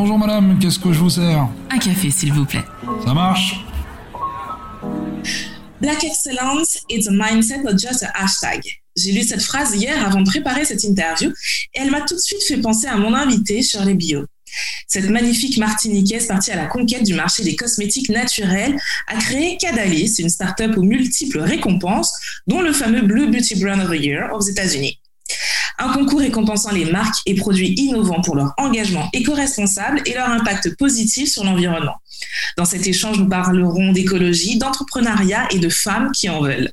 Bonjour madame, qu'est-ce que je vous sers Un café, s'il vous plaît. Ça marche Black excellence is a mindset, not just a hashtag. J'ai lu cette phrase hier avant de préparer cette interview et elle m'a tout de suite fait penser à mon invité, Shirley Bio. Cette magnifique Martiniquaise partie à la conquête du marché des cosmétiques naturels a créé Cadalis, une start-up aux multiples récompenses, dont le fameux Blue Beauty Brand of the Year aux États-Unis un concours récompensant les marques et produits innovants pour leur engagement éco-responsable et leur impact positif sur l'environnement. Dans cet échange, nous parlerons d'écologie, d'entrepreneuriat et de femmes qui en veulent.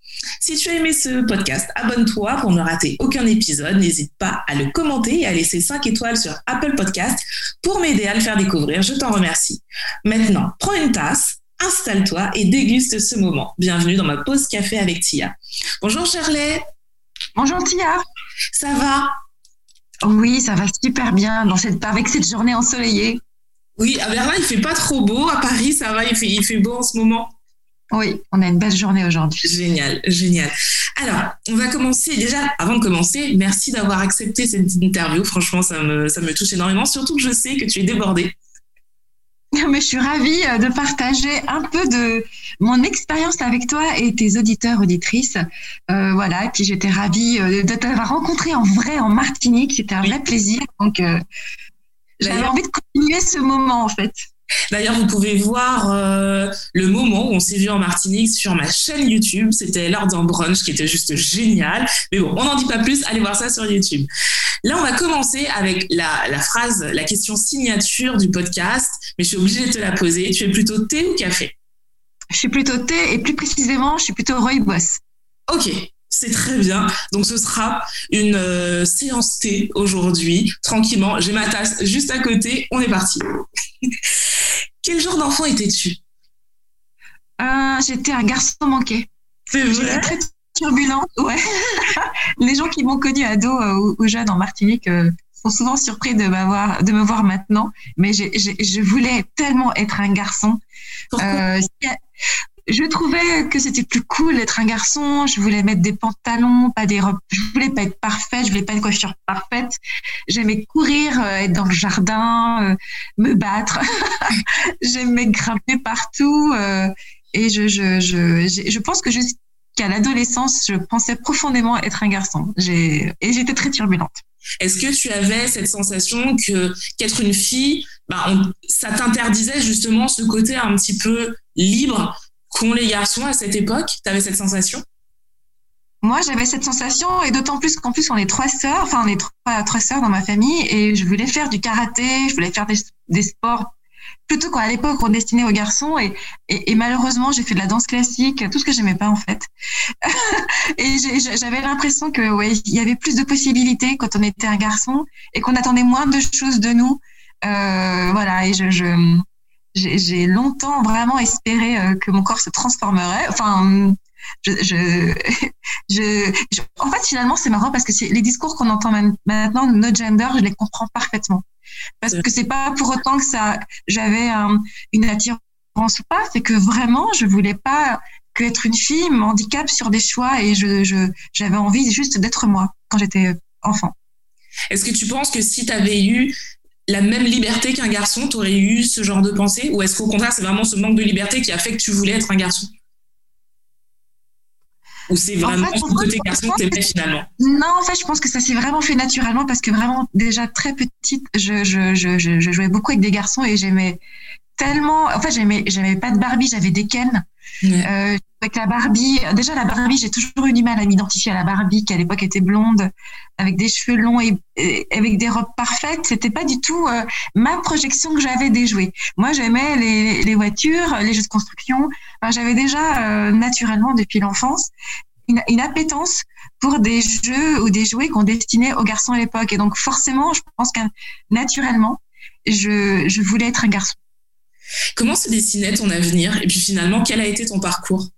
Si tu as aimé ce podcast, abonne-toi pour ne rater aucun épisode. N'hésite pas à le commenter et à laisser 5 étoiles sur Apple Podcast pour m'aider à le faire découvrir. Je t'en remercie. Maintenant, prends une tasse, installe-toi et déguste ce moment. Bienvenue dans ma pause café avec Tia. Bonjour Shirley. Bonjour Tia. Ça va? Oui, ça va super bien dans cette, avec cette journée ensoleillée. Oui, à Berlin, il fait pas trop beau. À Paris, ça va, il fait, il fait beau en ce moment. Oui, on a une belle journée aujourd'hui. Génial, génial. Alors, on va commencer. Déjà, avant de commencer, merci d'avoir accepté cette interview. Franchement, ça me, ça me touche énormément, surtout que je sais que tu es débordée. Mais je suis ravie euh, de partager un peu de mon expérience avec toi et tes auditeurs, auditrices. Euh, voilà, et puis j'étais ravie euh, de t'avoir rencontré en vrai en Martinique. C'était un vrai plaisir. Donc, j'avais envie de continuer ce moment en fait. D'ailleurs, vous pouvez voir euh, le moment où on s'est vu en Martinique sur ma chaîne YouTube. C'était l'heure d'un brunch qui était juste génial. Mais bon, on n'en dit pas plus. Allez voir ça sur YouTube. Là, on va commencer avec la, la, phrase, la question signature du podcast. Mais je suis obligée de te la poser. Tu es plutôt thé ou café? Je suis plutôt thé et plus précisément, je suis plutôt rooibos. Ok, c'est très bien. Donc ce sera une euh, séance thé aujourd'hui, tranquillement. J'ai ma tasse juste à côté. On est parti. Quel genre d'enfant étais-tu? Euh, J'étais un garçon manqué. C'est vrai? Très turbulente, ouais. Les gens qui m'ont connu ado euh, ou, jeune en Martinique euh, sont souvent surpris de, m'avoir, de me voir maintenant, mais je voulais tellement être un garçon. Je trouvais que c'était plus cool d'être un garçon. Je voulais mettre des pantalons, pas des robes. Je voulais pas être parfaite. Je voulais pas une coiffure parfaite. J'aimais courir, euh, être dans le jardin, euh, me battre. J'aimais grimper partout. Euh, et je, je, je, je pense que jusqu'à l'adolescence, je pensais profondément être un garçon. Et j'étais très turbulente. Est-ce que tu avais cette sensation que qu'être une fille, bah, ça t'interdisait justement ce côté un petit peu libre qu'ont les garçons à cette époque? Tu avais cette sensation? Moi, j'avais cette sensation, et d'autant plus qu'en plus, on est trois sœurs, enfin, on est trois, trois sœurs dans ma famille, et je voulais faire du karaté, je voulais faire des, sports plutôt qu'à l'époque on destinait aux garçons et, et, malheureusement j'ai fait de la danse classique tout ce que j'aimais pas en fait. Et j'avais l'impression que ouais il y avait plus de possibilités quand on était un garçon et qu'on attendait moins de choses de nous. Euh, voilà et je, je j'ai longtemps vraiment espéré euh, que mon corps se transformerait. Enfin, je, je, je, en fait, finalement, c'est marrant parce que les discours qu'on entend maintenant, no gender, je les comprends parfaitement. Parce que c'est pas pour autant que ça, j'avais une attirance ou pas, c'est que vraiment, je voulais pas que être une fille m'handicape sur des choix et je, j'avais envie juste d'être moi quand j'étais enfant. Est-ce que tu penses que si tu avais eu la même liberté qu'un garçon, tu aurais eu ce genre de pensée? Ou est-ce qu'au contraire, c'est vraiment ce manque de liberté qui a fait que tu voulais être un garçon? Ou c'est vraiment en fait, côté garçon que t'aimais finalement? Non, en fait, je pense que ça s'est vraiment fait naturellement parce que vraiment, déjà très petite, je, je, je, je jouais beaucoup avec des garçons et j'aimais tellement. En fait, j'aimais, j'aimais pas de Barbie, j'avais des Ken. Euh, avec la Barbie, déjà la Barbie, j'ai toujours eu du mal à m'identifier à la Barbie qui à l'époque était blonde, avec des cheveux longs et, avec des robes parfaites. C'était pas du tout euh, ma projection que j'avais des jouets. Moi, j'aimais les, voitures, les jeux de construction. J'avais déjà euh, naturellement depuis l'enfance une, une, appétence pour des jeux ou des jouets qu'on destinait aux garçons à l'époque. Et donc forcément, je pense que naturellement, je, je voulais être un garçon. Comment se dessinait ton avenir? Et puis finalement, quel a été ton parcours?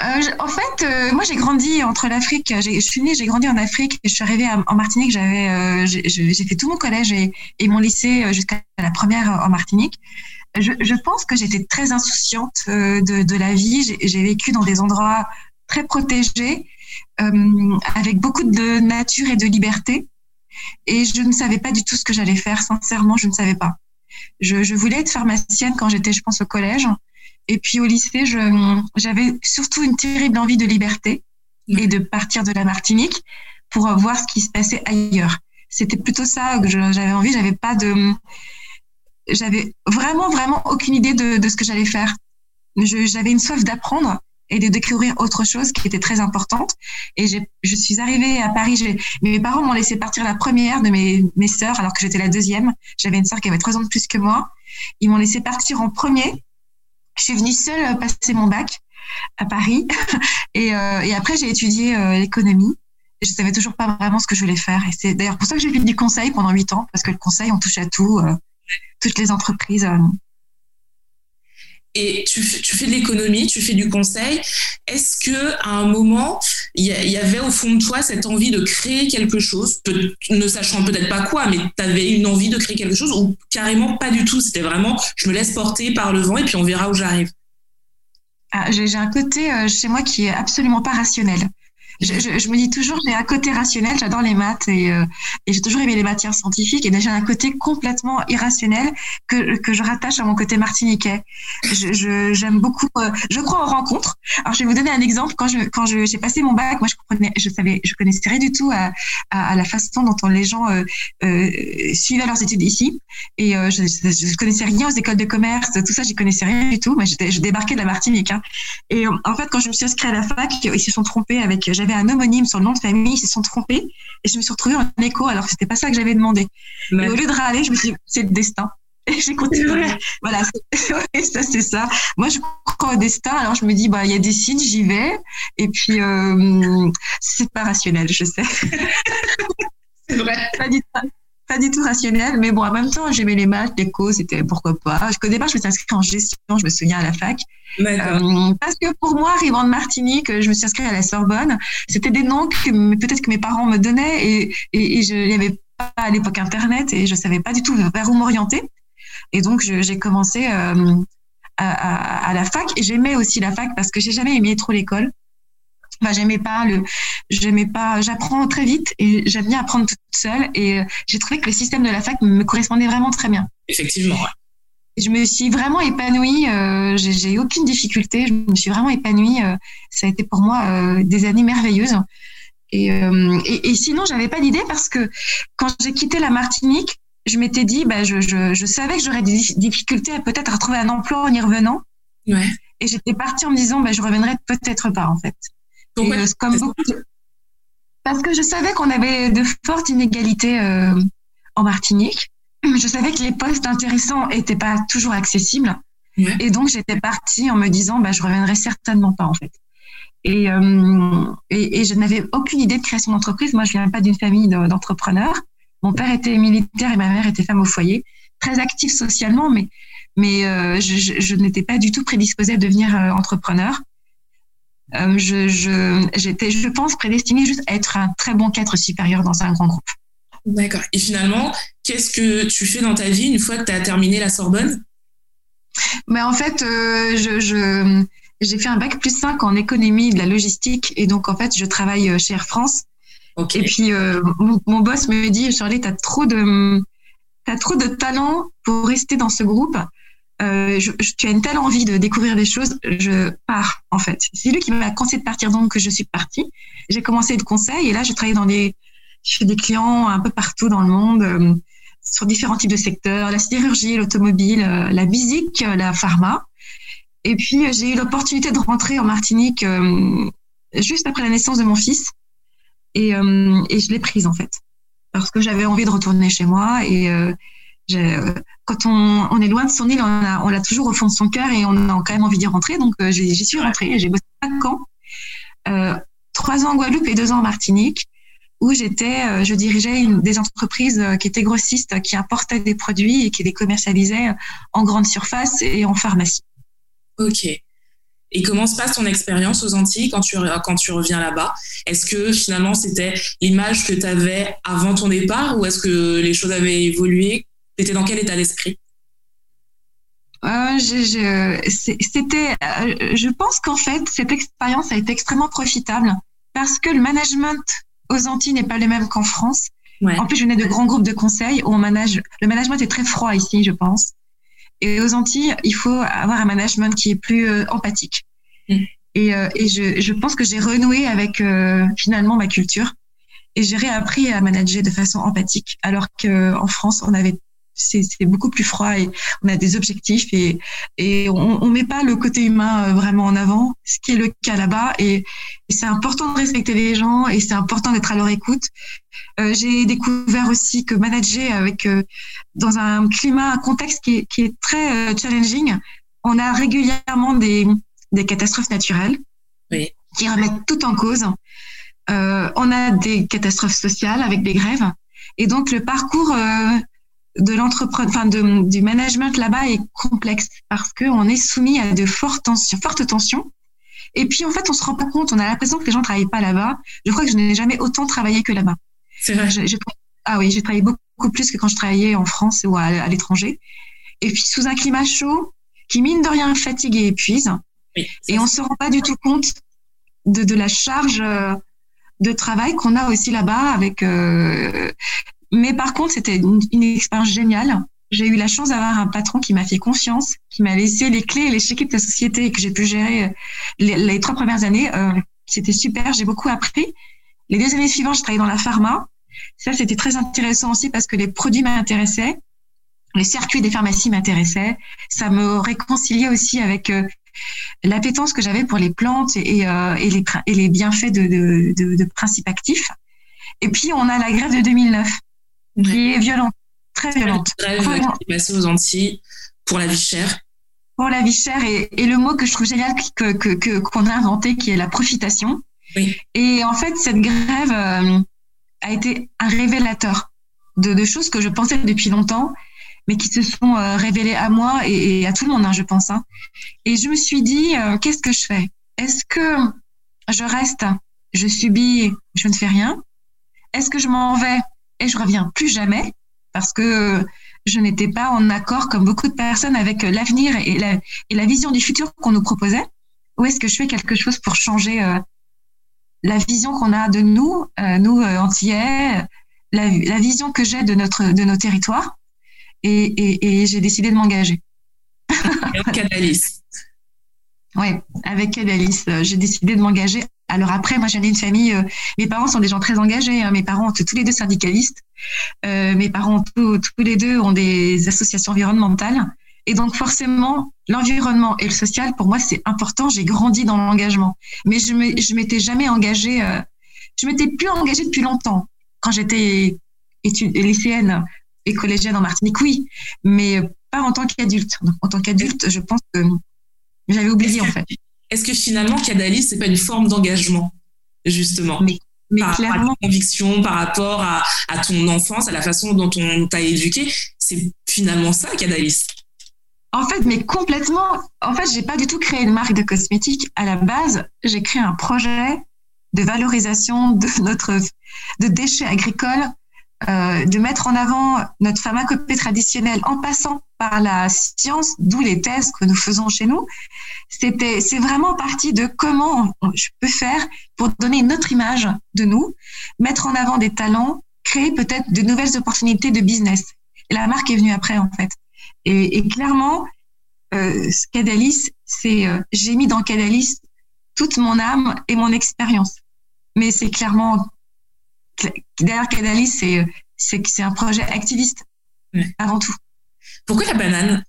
En fait, moi j'ai grandi entre l'Afrique. Je suis née, j'ai grandi en Afrique et je suis arrivée en Martinique. J'avais, j'ai fait tout mon collège et, mon lycée jusqu'à la première en Martinique. Je, je pense que j'étais très insouciante de, de la vie. J'ai vécu dans des endroits très protégés, avec beaucoup de nature et de liberté. Et je ne savais pas du tout ce que j'allais faire. Sincèrement, je ne savais pas. Je, je voulais être pharmacienne quand j'étais, je pense, au collège. Et puis au lycée, j'avais surtout une terrible envie de liberté et de partir de la Martinique pour voir ce qui se passait ailleurs. C'était plutôt ça que j'avais envie. J'avais pas de, j'avais vraiment vraiment aucune idée de, de ce que j'allais faire. J'avais une soif d'apprendre et de découvrir autre chose qui était très importante. Et je suis arrivée à Paris. Mes parents m'ont laissé partir la première de mes, mes sœurs alors que j'étais la deuxième. J'avais une sœur qui avait trois ans de plus que moi. Ils m'ont laissé partir en premier. Je suis venue seule passer mon bac à Paris. et, euh, et après, j'ai étudié euh, l'économie. Je savais toujours pas vraiment ce que je voulais faire. Et c'est d'ailleurs pour ça que j'ai fait du conseil pendant huit ans, parce que le conseil, on touche à tout, euh, toutes les entreprises. Et tu, tu fais de l'économie, tu fais du conseil. Est-ce que à un moment, il y, avait au fond de toi cette envie de créer quelque chose, ne sachant peut-être pas quoi, mais tu avais une envie de créer quelque chose ou carrément pas du tout C'était vraiment, je me laisse porter par le vent et puis on verra où j'arrive. Ah, j'ai un côté euh, chez moi qui est absolument pas rationnel je, je, je, me dis toujours, j'ai un côté rationnel, j'adore les maths et, euh, et j'ai toujours aimé les matières scientifiques et j'ai un côté complètement irrationnel que, que je rattache à mon côté martiniquais. J'aime je, beaucoup, euh, je crois aux rencontres. Alors je vais vous donner un exemple. Quand je quand j'ai passé mon bac, moi je comprenais, je savais, je connaissais rien du tout à, à, à la façon dont les gens euh, euh, suivaient leurs études ici et euh, je, je, connaissais rien aux écoles de commerce, tout ça, j'y connaissais rien du tout. Mais je débarquais de la Martinique. Hein. Et en fait, quand je me suis inscrite à la fac, ils se sont trompés avec un homonyme sur le nom de famille, ils se sont trompés et je me suis retrouvée en écho alors que c'était pas ça que j'avais demandé. Et au lieu de râler, je me suis dit, c'est le destin. Et j'ai continué. Voilà, ça c'est ça. Moi, je crois au destin. Alors je me dis, bah il y a des signes, j'y vais. Et puis euh, c'est pas rationnel, je sais. c'est vrai. Pas du tout pas du tout rationnel, mais bon, en même temps, j'aimais les maths, l'éco, c'était pourquoi pas. Au départ, je me suis inscrite en gestion, je me souviens, à la fac. Euh, parce que pour moi, arrivant de Martinique, je me suis inscrite à la Sorbonne. C'était des noms que peut-être que mes parents me donnaient et, et, et je, avait pas à l'époque Internet et je savais pas du tout vers où m'orienter. Et donc, j'ai commencé euh, à, à, à, la fac et j'aimais aussi la fac parce que j'ai jamais aimé trop l'école. Enfin, j'aimais pas le, j'aimais pas, j'apprends très vite et j'aime bien apprendre toute seule et euh, j'ai trouvé que le système de la fac me correspondait vraiment très bien. Effectivement. Je me suis vraiment épanouie, euh, j'ai eu aucune difficulté, je me suis vraiment épanouie. Euh, ça a été pour moi euh, des années merveilleuses. Et, euh, et, et sinon, j'avais pas d'idée parce que quand j'ai quitté la Martinique, je m'étais dit, bah, je, je, je savais que j'aurais des difficultés à peut-être à trouver un emploi en y revenant. Ouais. Et j'étais partie en me disant, bah, je reviendrai peut-être pas en fait. Euh, comme beaucoup de... Parce que je savais qu'on avait de fortes inégalités euh, en Martinique. Je savais que les postes intéressants étaient pas toujours accessibles. Ouais. Et donc, j'étais partie en me disant, bah, je reviendrai certainement pas, en fait. Et, euh, et, et, je n'avais aucune idée de création d'entreprise. Moi, je viens pas d'une famille d'entrepreneurs. Mon père était militaire et ma mère était femme au foyer, très active socialement, mais, mais euh, je, je, je n'étais pas du tout prédisposée à devenir euh, entrepreneur. Euh, je, je, j'étais, je pense, prédestinée juste à être un très bon cadre supérieur dans un grand groupe. D'accord. Et finalement, qu'est-ce que tu fais dans ta vie une fois que tu as terminé la Sorbonne? Mais en fait, euh, je, je, j'ai fait un bac plus 5 en économie de la logistique et donc en fait, je travaille chez Air France. Okay. Et puis euh, mon, mon, boss me dit Charlie, tu as trop de t'as trop de talent pour rester dans ce groupe. Euh, je, je, tu as une telle envie de découvrir des choses, je pars en fait. C'est lui qui m'a conseillé de partir donc que je suis partie. J'ai commencé de conseil et là je travaille dans des, fais des clients un peu partout dans le monde euh, sur différents types de secteurs, la sidérurgie, l'automobile, euh, la musique, la pharma. Et puis j'ai eu l'opportunité de rentrer en Martinique euh, juste après la naissance de mon fils et, euh, et je l'ai prise en fait parce que j'avais envie de retourner chez moi et euh, quand on, est loin de son île, on l'a toujours au fond de son cœur et on a quand même envie d'y rentrer. Donc, euh, j'y suis rentrée. J'ai bossé cinq ans, euh, trois ans en Guadeloupe et deux ans en Martinique, où j'étais, euh, je dirigeais des entreprises qui étaient grossistes, qui importaient des produits et qui les commercialisaient en grande surface et en pharmacie. Ok. Et comment se passe ton expérience aux Antilles quand tu, quand tu reviens là-bas? Est-ce que finalement c'était l'image que tu avais avant ton départ ou est-ce que les choses avaient évolué? Tu étais dans quel état d'esprit? Euh, c'était, euh, je pense qu'en fait, cette expérience a été extrêmement profitable parce que le management aux Antilles n'est pas le même qu'en France. En plus, je venais de grands groupes de conseils où on manage. Le management est très froid ici, je pense. Et aux Antilles, il faut avoir un management qui est plus euh, empathique. Mm. Et, euh, et je, je, pense que j'ai renoué avec euh, finalement ma culture et j'ai réappris à manager de façon empathique, alors qu'en France, on avait c'est beaucoup plus froid et on a des objectifs et, et on, on met pas le côté humain vraiment en avant, ce qui est le cas là-bas. Et, et c'est important de respecter les gens et c'est important d'être à leur écoute. Euh, j'ai découvert aussi que manager avec euh, dans un climat, un contexte qui est, qui est très euh, challenging, on a régulièrement des, des catastrophes naturelles oui. qui remettent tout en cause. on a des catastrophes sociales avec des grèves. Et donc le parcours de l'entrepreneur, enfin de, du management là-bas est complexe parce qu'on est soumis à de fortes tensions, fortes tensions. Et puis en fait, on se rend pas compte, on a l'impression que les gens travaillent pas là-bas. Je crois que je n'ai jamais autant travaillé que là-bas. C'est vrai. ah oui, j'ai travaillé beaucoup plus que quand je travaillais en France ou à, l'étranger. Et puis sous un climat chaud qui mine de rien fatigue et épuise. et on se rend pas du tout compte de, de la charge euh, de travail qu'on a aussi là-bas avec. Euh, mais par contre, c'était une, expérience géniale. J'ai eu la chance d'avoir un patron qui m'a fait confiance, qui m'a laissé les clés et les chéquiers de la société et que j'ai pu gérer euh, les, trois premières années. Euh, c'était super, j'ai beaucoup appris. Les deux années suivantes, je travaillais dans la pharma. Ça, c'était très intéressant aussi parce que les produits m'intéressaient, les circuits des pharmacies m'intéressaient. Ça me réconciliait aussi avec euh, l'appétence que j'avais pour les plantes et, euh, les bienfaits de, de, de, de, principes actifs. Et puis, on a la grève de 2009, qui est violente, très violente. Grève qui est passée aux Antilles pour la vie chère. Pour la vie chère et, et le mot que je trouve génial que qu'on que, qu'on a inventé, qui est la profitation. Et en fait, cette grève euh, a été un révélateur de, de, choses que je pensais depuis longtemps, mais qui se sont euh, révélées à moi et, et, à tout le monde, hein, je pense. Hein. Et je me suis dit, euh, qu'est-ce que je fais? Est-ce que je reste, je subis, je ne fais rien? Est-ce que je m'en vais? Et je reviens plus jamais parce que je n'étais pas en accord, comme beaucoup de personnes, avec l'avenir et la, et la vision du futur qu'on nous proposait Ou est-ce que je fais quelque chose pour changer la vision qu'on a de nous, euh, nous euh, Antillais, la, la, vision que j'ai de notre de nos territoires, et, et, et j'ai décidé de m'engager. Avec Cadalis. Oui, avec Cadalis, euh, j'ai décidé de m'engager. Alors après, moi, j'avais une famille. Euh, mes parents sont des gens très engagés. Hein, mes parents sont tous les deux syndicalistes. Euh, mes parents tous, tous les deux ont des associations environnementales. Et donc forcément, l'environnement et le social, pour moi, c'est important. J'ai grandi dans l'engagement, mais je je m'étais jamais engagée. Euh, je m'étais plus engagée depuis longtemps. Quand j'étais lycéenne et collégienne en Martinique, oui, mais pas en tant qu'adulte. En tant qu'adulte, je pense que j'avais oublié en fait. Est-ce que finalement, Cadalis, c'est pas une forme d'engagement, justement? Mais, mais par clairement. rapport à ta conviction, par rapport à, à ton enfance, à la façon dont on t'a éduqué, c'est finalement ça, Cadalis. En fait, mais complètement. En fait, j'ai pas du tout créé une marque de cosmétiques. À la base, j'ai créé un projet de valorisation de notre de déchets agricoles, euh, de mettre en avant notre pharmacopée traditionnelle en passant par la science, d'où les thèses que nous faisons chez nous. C'était, c'est vraiment partie de comment je peux faire pour donner une autre image de nous, mettre en avant des talents, créer peut-être de nouvelles opportunités de business. La marque est venue après, en fait. Et, et clairement, euh, Cadalis, c'est euh, j'ai mis dans Cadalis toute mon âme et mon expérience. Mais c'est clairement derrière Cadalis, c'est c'est c'est un projet activiste Ouais. avant tout. Pourquoi la banane?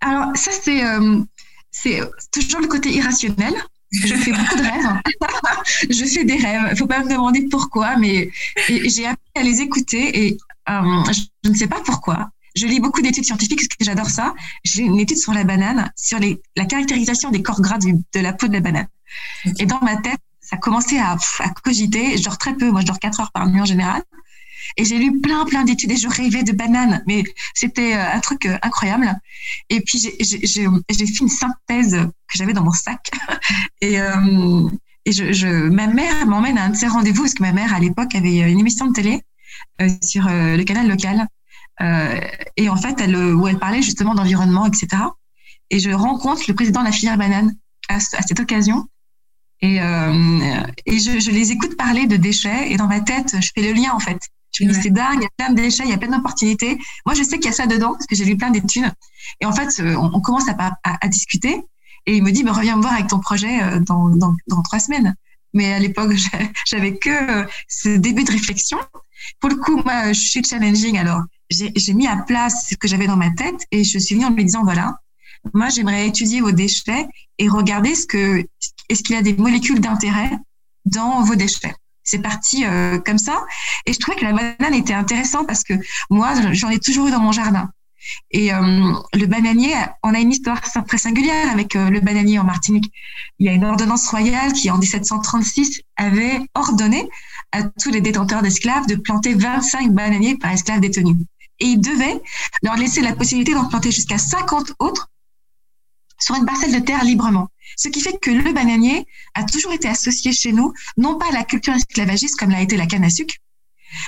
Alors ça c'est euh, c'est toujours le côté irrationnel. Je fais beaucoup de rêves. je fais des rêves. Faut pas me demander pourquoi, mais j'ai appris à les écouter et euh, je ne sais pas pourquoi. Je lis beaucoup d'études scientifiques parce que j'adore ça. J'ai une étude sur la banane, sur les, la caractérisation des corps gras du, de la peau de la banane. Et dans ma tête, ça commençait à, cogiter. Je dors très peu. Moi, je dors 4 heures par nuit en général. Et j'ai lu plein, plein d'études et je rêvais de bananes. Mais c'était un truc incroyable. Et puis, j'ai fait une synthèse que j'avais dans mon sac. et, et je, je, ma mère m'emmène à un de ces rendez-vous parce que ma mère, à l'époque, avait une émission de télé sur le canal local. et en fait, elle, où elle parlait justement d'environnement, etc. Et je rencontre le président de la filière banane à, cette occasion. Et, euh, et je, je, les écoute parler de déchets et dans ma tête, je fais le lien en fait. Je me dis, c'est dingue, il y a plein de déchets, il y a plein d'opportunités. Moi, je sais qu'il y a ça dedans parce que j'ai lu plein d'études. Et en fait, euh, on, commence à, à, discuter et il me dit, bah, reviens me voir avec ton projet euh, dans, dans, dans trois semaines. Mais à l'époque, j'avais que ce début de réflexion. Pour le coup, moi, je suis challenging. Alors, j'ai mis à place ce que j'avais dans ma tête et je suis venue en me disant, voilà, moi, j'aimerais étudier vos déchets et regarder ce que est-ce qu'il y a des molécules d'intérêt dans vos déchets? C'est parti euh, comme ça. Et je trouvais que la banane était intéressante parce que moi, j'en ai toujours eu dans mon jardin. Et euh, le bananier, on a une histoire très singulière avec euh, le bananier en Martinique. Il y a une ordonnance royale qui, en 1736, avait ordonné à tous les détenteurs d'esclaves de planter 25 bananiers par esclave détenu. Et il devait leur laisser la possibilité d'en planter jusqu'à 50 autres sur une parcelle de terre librement. Ce qui fait que le bananier a toujours été associé chez nous, non pas à la culture esclavagiste comme l'a été la canne à sucre,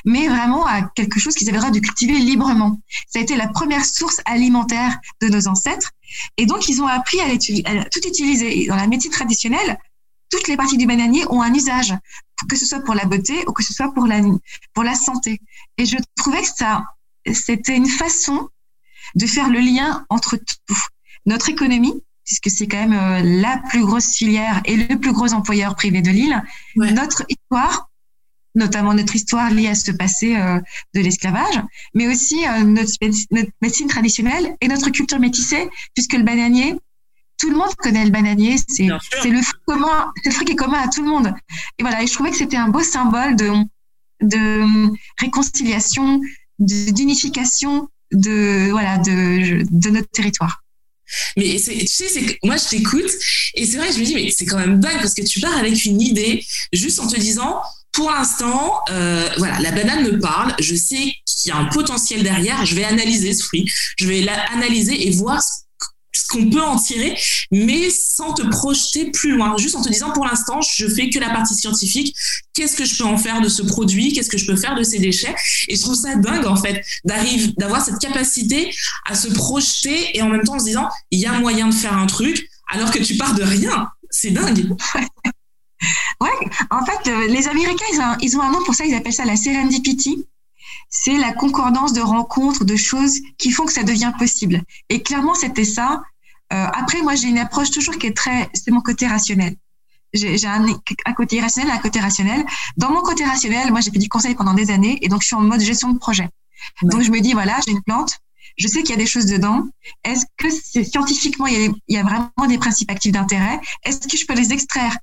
mais vraiment à quelque chose qu'ils avaient le droit de cultiver librement. Ça a été la première source alimentaire de nos ancêtres. Et donc, ils ont appris à, à tout utiliser. Dans la médecine traditionnelle, toutes les parties du bananier ont un usage, que ce soit pour la beauté ou que ce soit pour la, pour la santé. Et je trouvais que ça, c'était une façon de faire le lien entre tout notre économie, puisque c'est quand même euh, la plus grosse filière et le plus gros employeur privé de l'île, notre histoire, notamment notre histoire liée à ce passé euh, de l'esclavage, mais aussi euh, notre, médecine traditionnelle et notre culture métissée, puisque le bananier, tout le monde connaît le bananier, c'est le fruit commun, c'est le fruit qui est commun à tout le monde. Et voilà, et je trouvais que c'était un beau symbole de, de réconciliation, d'unification de voilà de, de notre territoire. Mais tu sais, que moi je t'écoute et c'est vrai, je me dis mais c'est quand même dingue parce que tu pars avec une idée juste en te disant pour l'instant, euh, voilà, la banane me parle. Je sais qu'il y a un potentiel derrière. Je vais analyser ce fruit. Je vais l'analyser et voir ce qu'on peut en tirer, mais sans te projeter plus loin. Juste en te disant, pour l'instant, je fais que la partie scientifique. Qu'est-ce que je peux en faire de ce produit? Qu'est-ce que je peux faire de ces déchets? Et je trouve ça dingue, en fait, d'avoir cette capacité à se projeter et en même temps en se disant, il y a moyen de faire un truc, alors que tu pars de rien. C'est dingue. Ouais, en fait, euh, les Américains, ils ont, ils ont un nom pour ça, ils appellent ça la serendipity c'est la concordance de rencontres, de choses qui font que ça devient possible. Et clairement, c'était ça. Euh, après, moi, j'ai une approche toujours qui est très, c'est mon côté rationnel. J'ai un, un, côté irrationnel, un côté rationnel. Dans mon côté rationnel, moi, j'ai fait du conseil pendant des années et donc je suis en mode gestion de projet. Donc, je me dis, voilà, j'ai une plante, je sais qu'il y a des choses dedans. Est-ce que scientifiquement, il y, a, il y, a, vraiment des principes actifs d'intérêt? Est-ce que je peux les extraire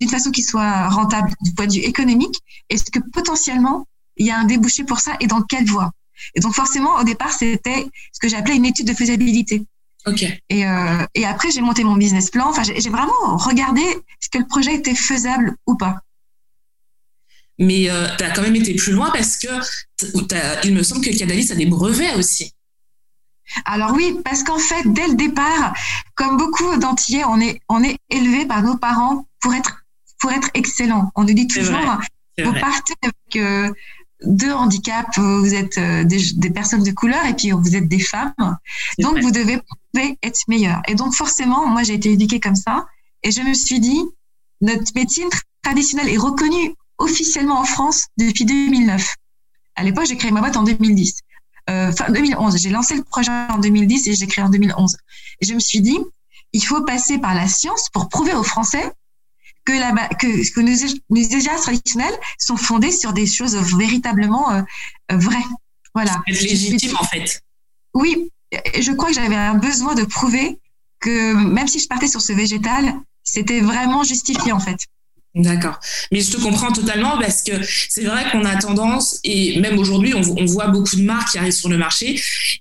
d'une façon qui soit rentable du point de vue économique? Est-ce que potentiellement, il y a un débouché pour ça et dans quelle voie? Et donc forcément, au départ, c'était ce que j'appelais une étude de faisabilité. Ok. Et, euh, et après, j'ai monté mon business plan. Enfin, j'ai vraiment regardé ce que le projet était faisable ou pas. Mais euh, tu as quand même été plus loin parce que il me semble que Cadalis a des brevets aussi. Alors oui, parce qu'en fait, dès le départ, comme beaucoup d'Antillais, on est, on est élevé par nos parents pour être, pour être excellent. On nous dit toujours, vous partez avec euh, deux handicaps, vous êtes euh, des, personnes de couleur et puis vous êtes des femmes. Donc, vous devez être meilleur. Et donc, forcément, moi, j'ai été éduquée comme ça. Et je me suis dit, notre médecine traditionnelle est reconnue officiellement en France depuis 2009. À l'époque, j'ai créé ma boîte en 2010. Euh, enfin, 2011. J'ai lancé le projet en 2010 et j'ai créé en 2011. Et je me suis dit, il faut passer par la science pour prouver aux Français que, la, que, que nos, nos traditionnels sont fondés sur des choses véritablement euh, euh, vraies. Voilà. Légitime en fait. Oui, je crois que j'avais un besoin de prouver que même si je partais sur ce végétal, c'était vraiment justifié en fait. D'accord. Mais je te comprends totalement parce que c'est vrai qu'on a tendance, et même aujourd'hui, on, on, voit beaucoup de marques qui arrivent sur le marché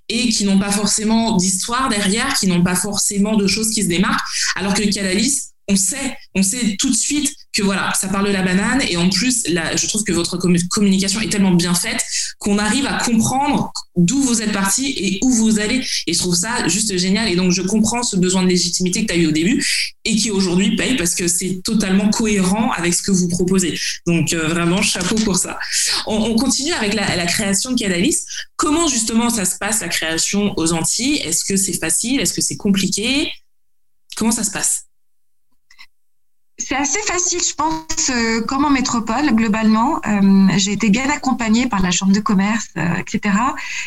et qui n'ont pas forcément d'histoire derrière, qui n'ont pas forcément de choses qui se démarquent, alors que Calalis, on sait, on sait tout de suite que voilà, ça parle de la banane et en plus, là, je trouve que votre communication est tellement bien faite qu'on arrive à comprendre d'où vous êtes parti et où vous allez. Et je trouve ça juste génial. Et donc, je comprends ce besoin de légitimité que tu as eu au début et qui aujourd'hui paye parce que c'est totalement cohérent avec ce que vous proposez. Donc, euh, vraiment, chapeau pour ça. On, continue avec la, la, création de Cadalis. Comment justement ça se passe, la création aux Antilles? Est-ce que c'est facile? Est-ce que c'est compliqué? Comment ça se passe? C'est assez facile, je pense, euh, comme en métropole, globalement. Euh, j'ai été bien accompagnée par la Chambre de commerce, euh, etc.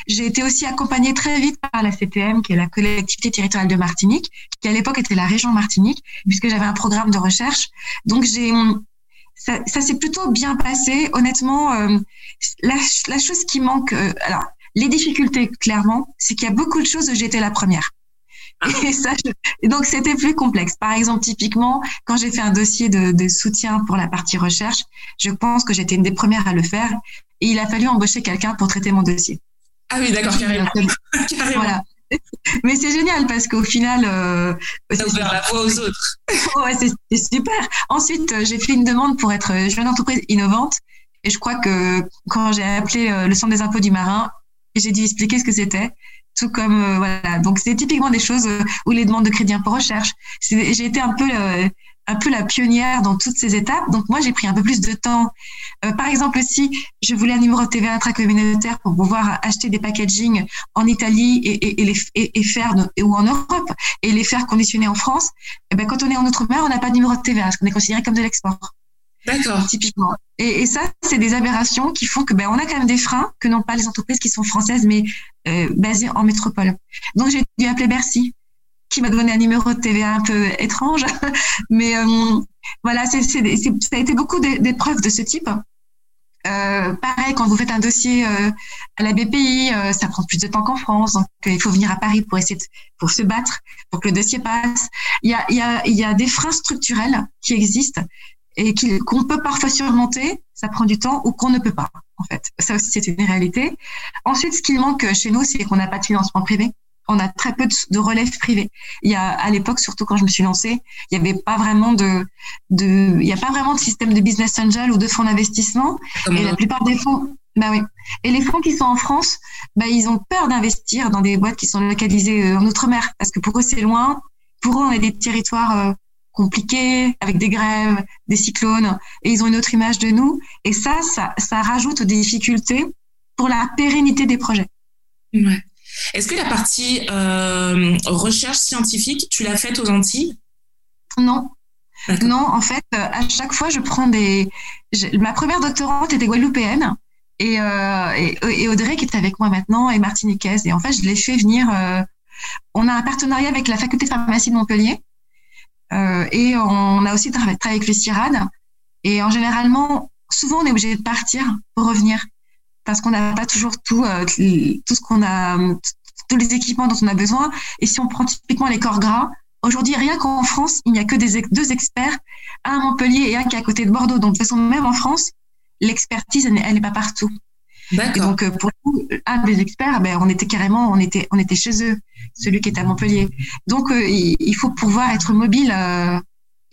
J'ai été aussi accompagnée très vite par la CTM, qui est la collectivité territoriale de Martinique, qui à l'époque était la région Martinique, puisque j'avais un programme de recherche. Donc, j'ai ça, ça s'est plutôt bien passé. Honnêtement, la, la, chose qui manque, alors, les difficultés, clairement, c'est qu'il y a beaucoup de choses où j'étais la première. Et ça, donc c'était plus complexe. Par exemple, typiquement, quand j'ai fait un dossier de, de, soutien pour la partie recherche, je pense que j'étais une des premières à le faire et il a fallu embaucher quelqu'un pour traiter mon dossier. Ah oui, d'accord, carrément. carrément. Voilà. Mais c'est génial parce qu'au final, euh, ça ouvert la voie aux autres. ouais, c'est super. Ensuite, euh, j'ai fait une demande pour être jeune entreprise innovante et je crois que quand j'ai appelé euh, le centre des impôts du marin, j'ai dû expliquer ce que c'était comme euh, voilà. Donc c'est typiquement des choses euh, où les demandes de crédit impôt recherche. J'ai été un peu euh, un peu la pionnière dans toutes ces étapes. Donc moi j'ai pris un peu plus de temps. par exemple si je voulais un numéro de TVA intracommunautaire pour pouvoir acheter des packaging en Italie et, les, et, faire ou en Europe et les faire conditionner en France, eh ben quand on est en outre-mer on n'a pas de numéro de TVA parce qu'on est considéré comme de l'export. D'accord. Typiquement. Et, et ça, c'est des aberrations qui font que ben, on a quand même des freins que n'ont pas les entreprises qui sont françaises, mais euh, basées en métropole. Donc, j'ai dû appeler Bercy, qui m'a donné un numéro de TVA un peu étrange. mais euh, voilà, c'est, c'est, ça a été beaucoup d'épreuves de ce type. Euh, pareil, quand vous faites un dossier euh, à la BPI, euh, ça prend plus de temps qu'en France. Donc, il faut venir à Paris pour essayer de, pour se battre, pour que le dossier passe. Il y a, il y a, il y a des freins structurels qui existent et qu'on peut parfois surmonter, ça prend du temps, ou qu'on ne peut pas, en fait. Ça aussi, c'est une réalité. Ensuite, ce qui manque chez nous, c'est qu'on n'a pas de financement privé. On a très peu de, de relève privée. Il y a, à l'époque, surtout quand je me suis lancée, il n'y avait pas vraiment de, de, il y a pas vraiment de système de business angel ou de fonds d'investissement. Et la plupart des fonds, bah oui. Et les fonds qui sont en France, bah, ils ont peur d'investir dans des boîtes qui sont localisées euh, en outre-mer parce que pour eux, c'est loin. Pour eux, on est des territoires compliqués, avec des grèves, des cyclones, et ils ont une autre image de nous. Et ça, ça, ça rajoute des difficultés pour la pérennité des projets. Ouais. Est-ce que la partie euh, recherche scientifique, tu l'as faite aux Antilles? Non. Non, en fait, à chaque fois, je prends des. Ma première doctorante était guadeloupéenne. Et, euh, et, Audrey qui est avec moi maintenant est martiniquaise. Et en fait, je l'ai fait venir. Euh, on a un partenariat avec la faculté de pharmacie de Montpellier et on a aussi travaillé avec le CIRAD. Et en généralement, souvent, on est obligé de partir pour revenir parce qu'on n'a pas toujours tout, euh, tout ce qu'on a, tous les équipements dont on a besoin. Et si on prend typiquement les corps gras, aujourd'hui, rien qu'en France, il n'y a que des, deux experts, un à Montpellier et un qui est à côté de Bordeaux. Donc, de toute façon, même en France, l'expertise, elle n'est pas partout. Donc euh, pour nous, un des experts, ben, on était carrément, on était, on était chez eux, celui qui est à Montpellier. Donc euh, il, faut pouvoir être mobile euh,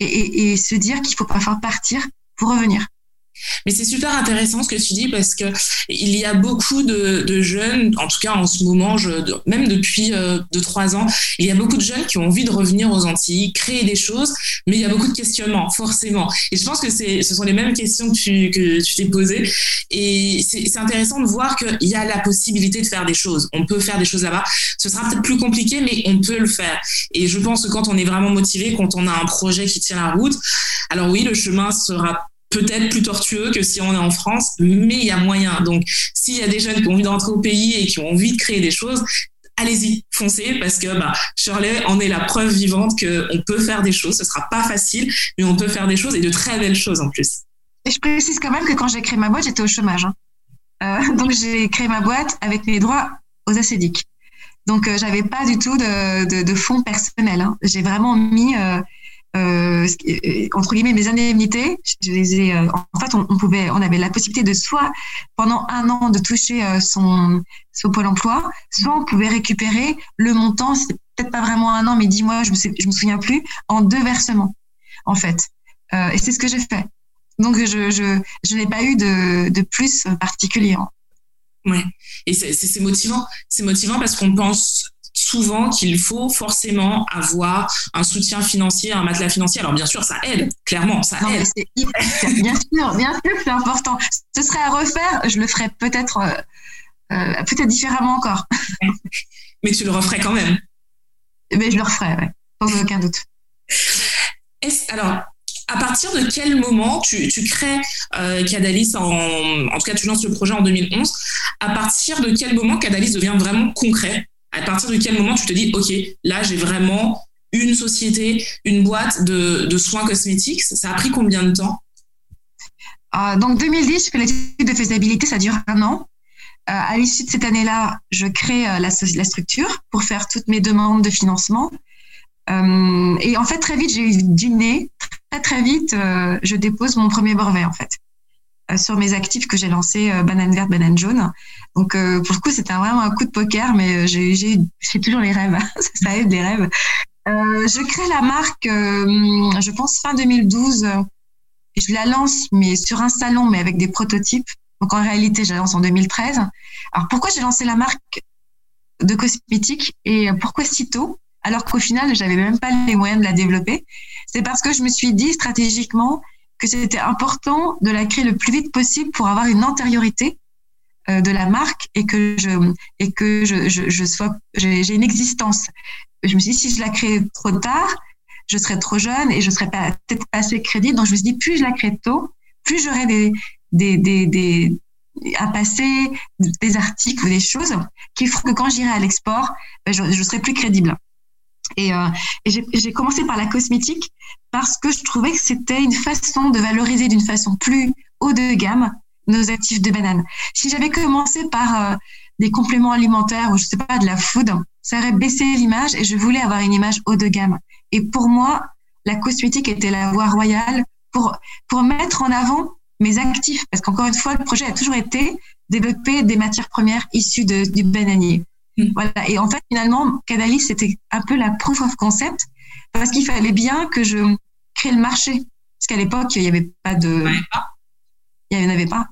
et, et, et, se dire qu'il faut pas faire partir pour revenir. Mais c'est super intéressant ce que tu dis parce que il y a beaucoup de, de jeunes, en tout cas en ce moment, même depuis euh, deux trois ans, il y a beaucoup de jeunes qui ont envie de revenir aux Antilles, créer des choses, mais il y a beaucoup de questionnements forcément. Et je pense que c'est, ce sont les mêmes questions que tu que tu t'es posées. Et c'est intéressant de voir qu'il y a la possibilité de faire des choses. On peut faire des choses là-bas. Ce sera peut-être plus compliqué, mais on peut le faire. Et je pense que quand on est vraiment motivé, quand on a un projet qui tient la route, alors oui, le chemin sera peut-être plus tortueux que si on est en France, mais il y a moyen. Donc, s'il y a des jeunes qui ont envie d'entrer au pays et qui ont envie de créer des choses, allez-y, foncez, parce que bah, Shirley en est la preuve vivante qu'on peut faire des choses. Ce sera pas facile, mais on peut faire des choses et de très belles choses en plus. Et je précise quand même que quand j'ai créé ma boîte, j'étais au chômage. Hein. Euh, donc, j'ai créé ma boîte avec mes droits aux acédiques. Donc, euh, j'avais pas du tout de, de, de fonds personnels. Hein. J'ai vraiment mis euh, euh, euh, entre guillemets mes indemnités, je les ai. Euh, en fait, on, pouvait, on avait la possibilité de soit pendant un an de toucher son, son pôle emploi, soit on pouvait récupérer le montant, c'est peut-être pas vraiment un an, mais dix mois, je me, me souviens plus, en deux versements, en fait. et c'est ce que j'ai fait. Donc, je, je, je n'ai pas eu de, de plus particulier. Ouais. Et c'est motivant. C'est motivant parce qu'on pense souvent qu'il faut forcément avoir un soutien financier, un matelas financier. Alors bien sûr, ça aide, clairement, ça aide. bien sûr, bien sûr, c'est important. Ce serait à refaire, je le ferais peut-être euh, euh, peut-être différemment encore. Mais tu le referais quand même. Mais je le referais, ouais, sans aucun doute. Alors, à partir de quel moment tu, tu crées euh, Cadalis en, en tout cas tu lances le projet en 2011 à partir de quel moment Cadalis devient vraiment concret? À partir de quel moment tu te dis ok là j'ai vraiment une société une boîte de, soins cosmétiques ça a pris combien de temps? Euh, donc 2010 je fais l'étude de faisabilité ça dure un an euh, à l'issue de cette année-là, je crée euh, la, la, structure pour faire toutes mes demandes de financement. Et en fait, très vite, j'ai eu du nez. Très, très vite, je dépose mon premier brevet, en fait, sur mes actifs que j'ai lancés, banane verte, banane jaune. Donc, pour le coup, c'était vraiment un coup de poker, mais j'ai toujours les rêves. ça aide les rêves. je crée la marque, je pense, fin 2012. Et je la lance, mais sur un salon, mais avec des prototypes. Donc, en réalité, je la lance en 2013. Alors, pourquoi j'ai lancé la marque de cosmétiques et pourquoi si tôt alors qu'au final, j'avais même pas les moyens de la développer? C'est parce que je me suis dit stratégiquement que c'était important de la créer le plus vite possible pour avoir une antériorité euh, de la marque et que je et que je, je, je sois j'ai une existence. Je me suis dit si je la crée trop tard, je serais trop jeune et je serais peut-être pas assez crédible. Donc je me suis dit plus je la crée tôt, plus j'aurai des des, des, des à passer des articles ou des choses qui feront que quand j'irai à l'export, ben, je, je serai plus crédible. Et, euh, et j'ai commencé par la cosmétique parce que je trouvais que c'était une façon de valoriser d'une façon plus haut de gamme nos actifs de banane. Si j'avais commencé par euh, des compléments alimentaires ou je sais pas de la food, ça aurait baissé l'image et je voulais avoir une image haut de gamme. Et pour moi, la cosmétique était la voie royale pour pour mettre en avant mes actifs parce qu'encore une fois, le projet a toujours été développer des matières premières issues de, du bananier. Mm. Voilà. Et en fait, finalement, Cadalis, c'était un peu la proof of concept parce qu'il fallait bien que je crée le marché. Parce qu'à l'époque, il n'y avait pas de. Il n'y en avait pas.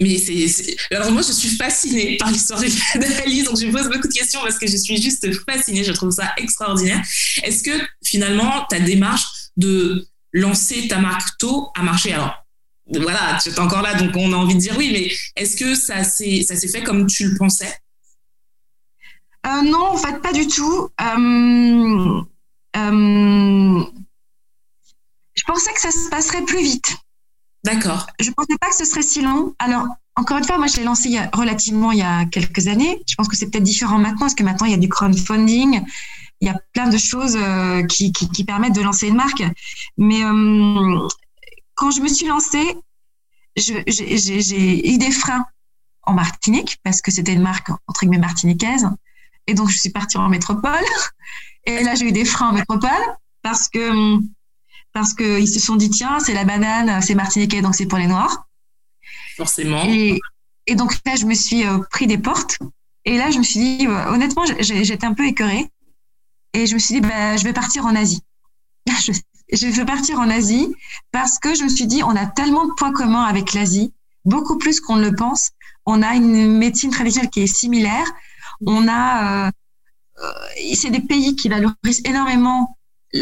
Mais c'est, alors moi je suis fascinée par l'histoire de Cadalis, donc je me pose beaucoup de questions parce que je suis juste fascinée, je trouve ça extraordinaire. Est-ce que finalement ta démarche de lancer ta marque tôt a marché? Alors voilà, tu es encore là, donc on a envie de dire oui, mais est-ce que ça s'est, ça s'est fait comme tu le pensais? Euh, non, en fait, pas du tout. Euh, euh, je pensais que ça se passerait plus vite. D'accord. Je pensais pas que ce serait si long. Alors, encore une fois, moi, je l'ai lancé il y a, relativement il y a quelques années. Je pense que c'est peut-être différent maintenant, parce que maintenant, il y a du crowdfunding. Il y a plein de choses qui, qui, qui, permettent de lancer une marque. Mais quand je me suis lancée, j'ai eu des freins en Martinique, parce que c'était une marque, entre guillemets, martiniquaise. Et donc, je suis partie en métropole. Et là, j'ai eu des freins en métropole parce que parce que ils se sont dit tiens, c'est la banane, c'est martiniquais, donc c'est pour les noirs. Forcément. Et, et donc là, je me suis euh, pris des portes. Et là, je me suis dit, euh, honnêtement, j'étais un peu écœurée. Et je me suis dit, bah, je vais partir en Asie. Je, je vais partir en Asie parce que je me suis dit, on a tellement de points communs avec l'Asie, beaucoup plus qu'on ne le pense. On a une médecine traditionnelle qui est similaire. On a, euh, euh, c'est des pays qui valorisent énormément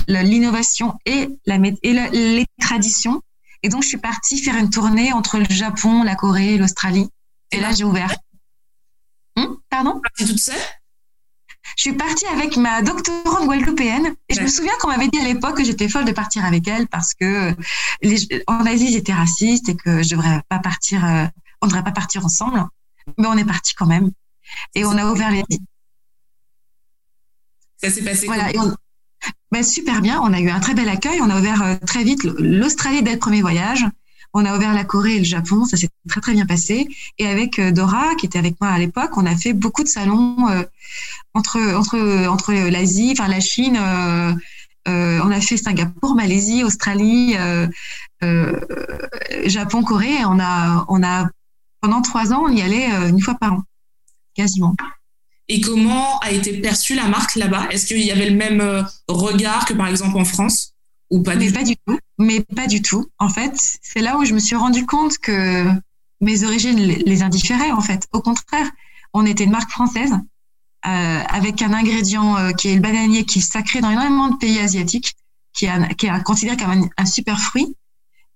l'innovation et, la, et les traditions. Et donc, je suis partie faire une tournée entre le Japon, la Corée, l'Australie. Et là, j'ai ouvert. Hum, pardon? Tu toute seule? Je suis partie avec ma doctorante guadeloupéenne et je me souviens qu'on m'avait dit à l'époque que j'étais folle de partir avec elle parce que les, en Asie ils étaient racistes et que je devrais pas partir, euh, on devrait pas partir ensemble. Mais on est parti quand même. Et on a ouvert les. Ça s'est passé voilà, ben, Super bien. On a eu un très bel accueil. On a ouvert euh, très vite l'Australie dès le premier voyage. On a ouvert la Corée et le Japon. Ça s'est très, très bien passé. Et avec euh, Dora, qui était avec moi à l'époque, on a fait beaucoup de salons euh, entre, entre, entre l'Asie, enfin la Chine. on a fait Singapour, Malaisie, Australie, Japon, Corée. On a, on a pendant trois ans, on y allait une fois par an quasiment. Et comment a été perçue la marque là-bas? Est-ce qu'il y avait le même euh, regard que par exemple en France? Ou pas mais du pas du tout. Mais pas du tout. En fait, c'est là où je me suis rendu compte que mes origines les indifféraient, en fait. Au contraire, on était une marque française euh, avec un ingrédient euh, qui est le bananier, qui est sacré dans énormément de pays asiatiques, qui est, un- qui est considéré comme un, un super fruit.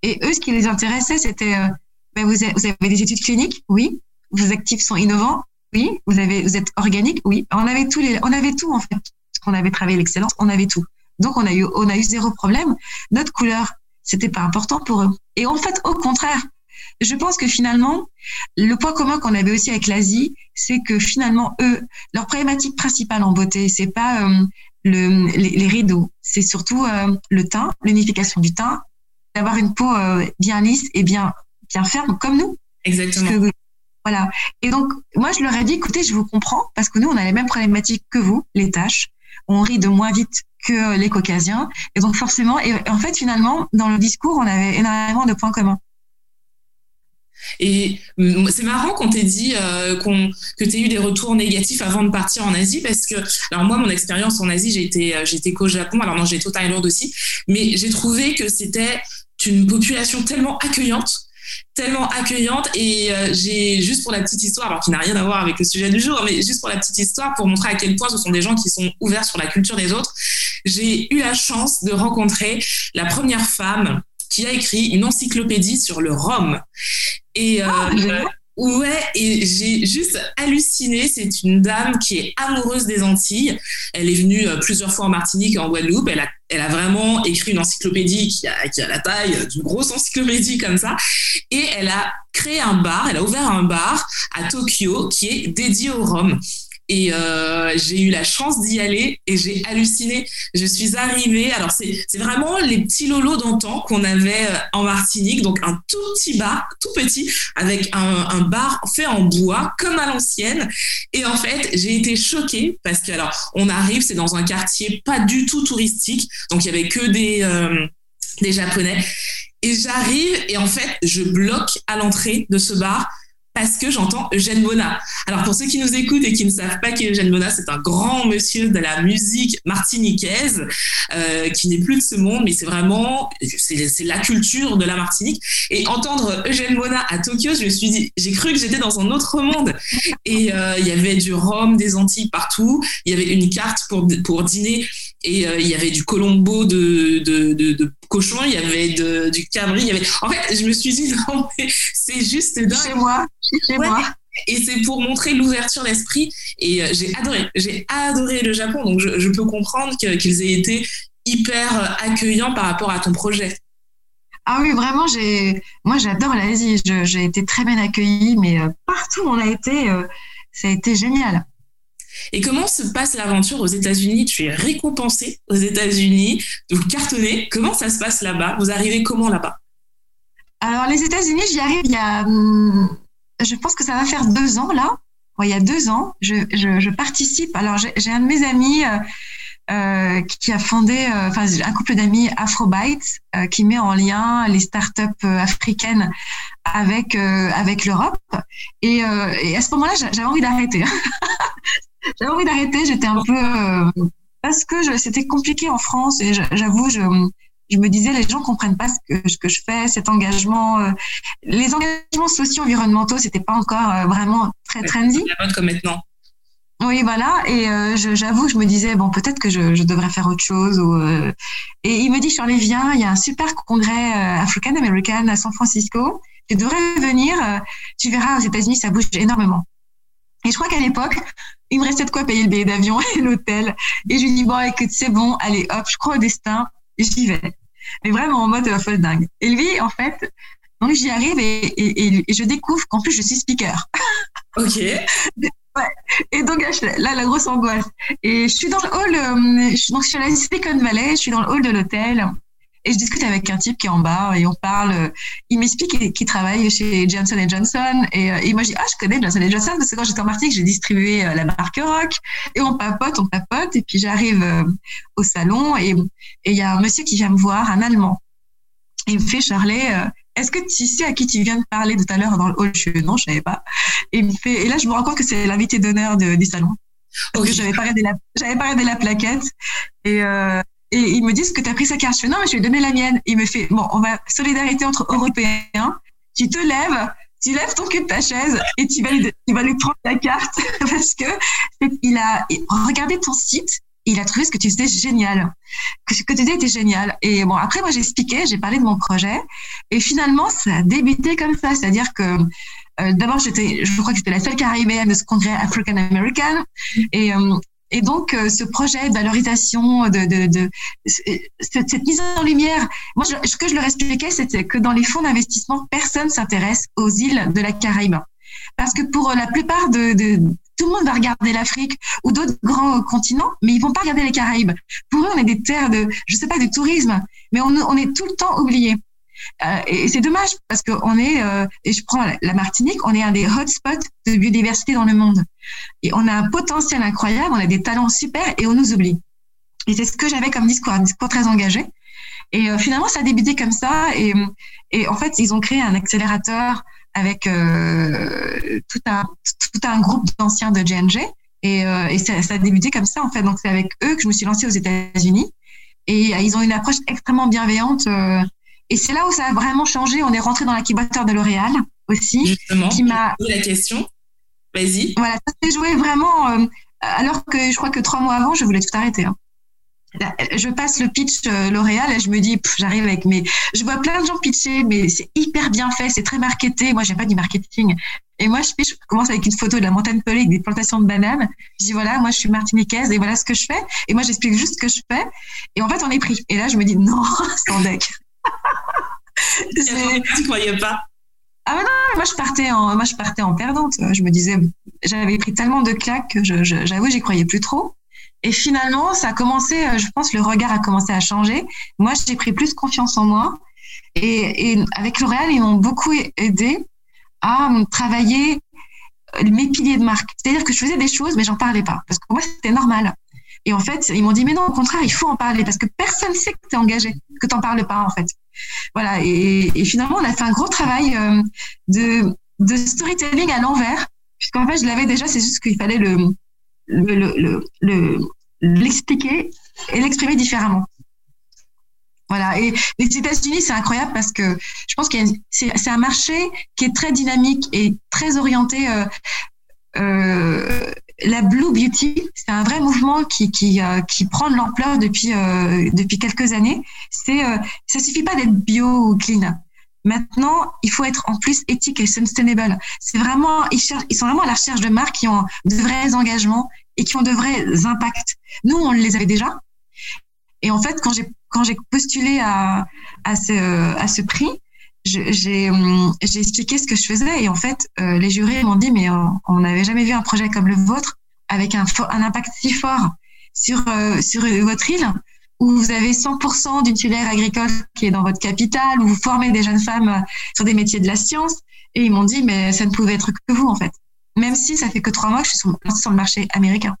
Et eux, ce qui les intéressait, c'était euh, ben, vous avez des études cliniques, oui. Vos actifs sont innovants, oui. Vous avez, vous êtes organique, oui. On avait tous les, on avait tout en fait. Parce qu'on avait travaillé l'excellence, on avait tout. Donc on a eu, on a eu zéro problème. Notre couleur, c'était pas important pour eux. Et en fait, au contraire, je pense que finalement, le point commun qu'on avait aussi avec l'Asie, c'est que finalement, eux, leur problématique principale en beauté, c'est pas euh, le, les, les rideaux, c'est surtout euh, le teint, l'unification du teint, d'avoir une peau euh, bien lisse et bien bien ferme comme nous. Exactement. Parce que- voilà. Et donc, moi, je leur ai dit, écoutez, je vous comprends, parce que nous, on a les mêmes problématiques que vous, les tâches. On rit de moins vite que les caucasiens. Et donc, forcément, et en fait, finalement, dans le discours, on avait énormément de points communs. Et mm, c'est marrant qu'on t'ait dit euh, qu'on, que tu eu des retours négatifs avant de partir en Asie parce que, alors moi, mon expérience en Asie, j'ai été, euh, été qu'au Japon, alors non, j'ai été au Thaïlande aussi, mais j'ai trouvé que c'était une population tellement accueillante tellement accueillante et euh, j'ai juste pour la petite histoire alors qui n'a rien à voir avec le sujet du jour mais juste pour la petite histoire pour montrer à quel point ce sont des gens qui sont ouverts sur la culture des autres j'ai eu la chance de rencontrer la première femme qui a écrit une encyclopédie sur le rhum et euh, Ah. Ouais, et j'ai juste halluciné. C'est une dame qui est amoureuse des Antilles. Elle est venue euh, plusieurs fois en Martinique et en Guadeloupe. Elle a, vraiment écrit une encyclopédie qui a, qui a la taille d'une grosse encyclopédie comme ça. Et elle a créé un bar, elle a ouvert un bar à Tokyo qui est dédié au rhum. Et euh, j'ai eu la chance d'y aller et j'ai halluciné. Je suis arrivée. Alors, c'est vraiment les petits lolos d'antan qu'on avait euh, en Martinique. Donc, un tout petit bar, tout petit, avec un, bar fait en bois, comme à l'ancienne. Et en fait, j'ai été choquée parce que, alors, on arrive, c'est dans un quartier pas du tout touristique. Donc, il y avait que des, euh, des Japonais. Et j'arrive et en fait, je bloque à l'entrée de ce bar parce que j'entends Eugène Mona. Alors pour ceux qui nous écoutent et qui ne savent pas qui est Eugène Mona, c'est un grand monsieur de la musique martiniquaise euh, qui n'est plus de ce monde, mais c'est vraiment c'est la culture de la Martinique. Et entendre Eugène Mona à Tokyo, je me suis dit, j'ai cru que j'étais dans un autre monde. Et euh, il y avait du rhum, des Antilles partout. Il y avait une carte pour pour dîner et euh, il y avait du colombo de, de, de, de cochon, il y avait de, du cabri, il y avait. En fait, je me suis dit non mais c'est juste dingue. Chez moi, chez Ouais. moi. Et c'est pour montrer l'ouverture d'esprit. Et euh, j'ai adoré, j'ai adoré le Japon. Donc je, je peux comprendre qu'ils aient été hyper accueillants par rapport à ton projet. Ah oui, vraiment, j'ai, moi, j'adore l'Asie. J'ai été très bien accueillie, mais euh, partout où on a été, ça a été génial. Et comment se passe l'aventure aux États-Unis? Tu es récompensé aux États-Unis, vous cartonnez. Comment ça se passe là-bas? Vous arrivez comment là-bas? Alors, les États-Unis, j'y arrive il y a, hum, je pense que ça va faire deux ans là. Ouais, il y a deux ans, je, participe. Alors, j'ai un de mes amis euh, euh, qui a fondé, euh, enfin, un couple d'amis Afrobytes euh, qui met en lien les startups africaines avec avec l'Europe. Et, et à ce moment-là, j'a- j'avais envie d'arrêter. j'avais envie d'arrêter. J'étais un peu euh, parce que je- c'était compliqué en France et j'a- j'avoue, je je me disais les gens comprennent pas ce que, ce que je fais, cet engagement, euh, les engagements sociaux environnementaux, c'était pas encore euh, vraiment très trendy. La mode comme maintenant. Oui, voilà. Et euh, je- j'avoue, je me disais bon, peut-être que je, je devrais faire autre chose. Ou, euh, Et il me dit Shirley, viens, il y a un super congrès euh, African American à San Francisco. Tu devrais venir. euh, tu verras aux États-Unis, ça bouge énormément. Et je crois qu'à l'époque, il me restait de quoi payer le billet d'avion et l'hôtel. Et je lui dis bon, écoute, c'est bon, allez, hop, je crois au destin, j'y vais. Mais vraiment en mode euh, folle dingue. Et lui, en fait, donc j'y arrive et, et, et- et je découvre qu'en plus je suis speaker. Ok. Et donc là, la grosse angoisse. Et je suis dans le hall, euh, je, donc je suis à la Silicon Valley, je suis dans le hall de l'hôtel et je discute avec un type qui est en bas et on parle. Il m'explique qu'il travaille chez Johnson Johnson et, euh, et moi je dis ah je connais Johnson Johnson parce que quand j'étais en Martinique j'ai distribué euh, la marque Rock et on papote, on papote et puis j'arrive euh, au salon et il y a un monsieur qui vient me voir, un Allemand. Il me fait Charlet. est-ce que tu sais à qui tu viens de parler tout à l'heure dans le hall? Je non, je savais pas. Et, il me fait, et là, je me rends compte que c'est l'invité d'honneur du salon. Parce que j'avais pas regardé la, j'avais pas regardé la plaquette. Et, euh, Et il me ce que tu as pris sa carte Je fais, non, mais je vais donner la mienne. Il me fait, bon, on va, solidarité entre Européens. Tu te lèves, tu lèves ton cul de ta chaise et tu vas lui, tu vas lui prendre ta carte parce que il a regardé ton site. il a trouvé ce que tu faisais génial, que ce que tu disais était génial. Et bon, après, moi, j'ai expliqué, j'ai parlé de mon projet. Et finalement, ça a débuté comme ça. C'est-à-dire que euh, d'abord, j'étais, je crois que j'étais la seule caribéenne de ce congrès African American. Et, euh, et donc, euh, ce projet de valorisation, de, de, de cette, mise en lumière, moi, ce que je leur expliquais, c'était que dans les fonds d'investissement, personne s'intéresse aux îles de la Caraïbe. Parce que pour la plupart de, de tout le monde va regarder l'Afrique ou d'autres grands continents, mais ils vont pas regarder les Caraïbes. Pour eux, on est des terres de, je sais pas, de tourisme, mais on, on est tout le temps oubliés. Euh, et c'est dommage parce qu'on est, euh, et je prends la Martinique, on est un des hotspots de biodiversité dans le monde. Et on a un potentiel incroyable, on a des talents super et on nous oublie. Et c'est ce que j'avais comme discours, un discours très engagé. Et euh, finalement, ça a débuté comme ça. Et, et en fait, ils ont créé un accélérateur avec tout, un, tout un groupe d'anciens de GNG. Et, ça, a débuté comme ça, en fait. Donc, c'est avec eux que je me suis lancée aux États-Unis. Et ils ont une approche extrêmement bienveillante et c'est là où ça a vraiment changé. On est rentré dans l'incubateur de L'Oréal aussi. Justement, qui m'a la question. Vas-y. Voilà, ça s'est joué vraiment. Euh, alors que je crois que trois mois avant, je voulais tout arrêter. Hein. Je passe le pitch euh, L'Oréal et je me dis, j'arrive avec mes. Je vois plein de gens pitcher, mais c'est hyper bien fait, c'est très marketé. Moi, j'ai pas du marketing. Et moi, je, pitch, je commence avec une photo de la montagne pelée avec des plantations de bananes. Je dis, voilà, moi, je suis martiniquaise et voilà ce que je fais. Et moi, j'explique juste ce que je fais. Et en fait, on est pris. Et là, je me dis, non, sans deck. Tu croyais pas ah non, moi je partais en, moi je partais en perdante. Je me disais, j'avais pris tellement de claques que j'avoue, j'y croyais plus trop. Et finalement, ça a commencé, je pense, le regard a commencé à changer. Moi, j'ai pris plus confiance en moi. Et, avec L'Oréal, ils m'ont beaucoup aidé à travailler mes piliers de marque. C'est-à-dire que je faisais des choses, mais j'en parlais pas. Parce que moi, c'était normal. Et en fait, ils m'ont dit, mais non, au contraire, il faut en parler parce que personne ne sait que tu es engagé, que tu n'en parles pas, en fait. Voilà. Et, finalement, on a fait un gros travail euh, de, storytelling à l'envers, puisqu'en fait, je l'avais déjà, c'est juste qu'il fallait le, l'expliquer et l'exprimer différemment. Voilà. Et les États-Unis, c'est incroyable parce que je pense que c'est un marché qui est très dynamique et très orienté euh, euh, la Blue Beauty, c'est un vrai mouvement qui qui, euh, qui prend de l'ampleur depuis euh, depuis quelques années. C'est euh, ça suffit pas d'être bio ou clean. Maintenant, il faut être en plus éthique et sustainable. C'est vraiment ils cherchent, ils sont vraiment à la recherche de marques qui ont de vrais engagements et qui ont de vrais impacts. Nous, on les avait déjà. Et en fait, quand j'ai quand j'ai postulé à à ce à ce prix, j'ai expliqué ce que je faisais et en fait, euh, les jurés m'ont dit mais on n'avait jamais vu un projet comme le vôtre avec un, un impact si fort sur euh, sur votre île où vous avez 100% d'une filière agricole qui est dans votre capitale, où vous formez des jeunes femmes sur des métiers de la science. Et ils m'ont dit mais ça ne pouvait être que vous en fait, même si ça fait que trois mois que je suis sur le marché américain.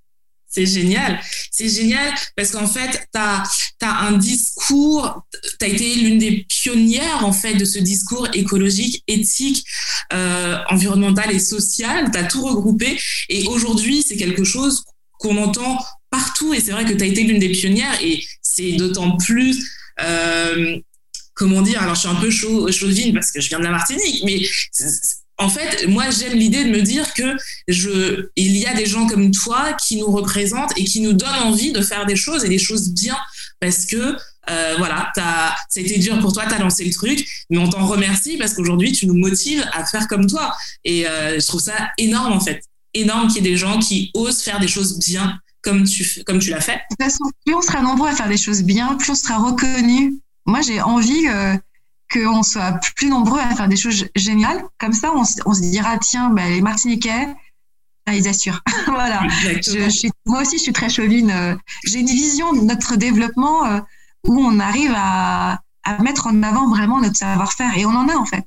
C'est génial. C'est génial parce qu'en fait, tu as, un discours, tu as été l'une des pionnières en fait de ce discours écologique, éthique, euh, environnemental et social. Tu as tout regroupé et aujourd'hui, c'est quelque chose qu'on entend partout et c'est vrai que tu as été l'une des pionnières et c'est d'autant plus... Euh, comment dire Alors, je suis un peu chaud, chauvine parce que je viens de la Martinique, mais en fait, moi, j'aime l'idée de me dire que je, il y a des gens comme toi qui nous représentent et qui nous donnent envie de faire des choses et des choses bien parce que euh, voilà, as, ça a été dur pour toi, tu as lancé le truc, mais on t'en remercie parce qu'aujourd'hui, tu nous motives à faire comme toi. Et euh, je trouve ça énorme, en fait. Énorme qu'il y ait des gens qui osent faire des choses bien comme tu, comme tu l'as fait. De toute façon, plus on sera nombreux à faire des choses bien, plus on sera reconnu. Moi, j'ai envie euh, qu'on soit plus nombreux à faire des choses géniales. Comme ça, on, se dira, tiens, bah, les Martiniquais, ah, ils assurent. voilà. Je, suis, moi aussi, je suis très chauvine. Euh, j'ai une vision de notre développement euh, où on arrive à, à mettre en avant vraiment notre savoir-faire. Et on en a, en fait.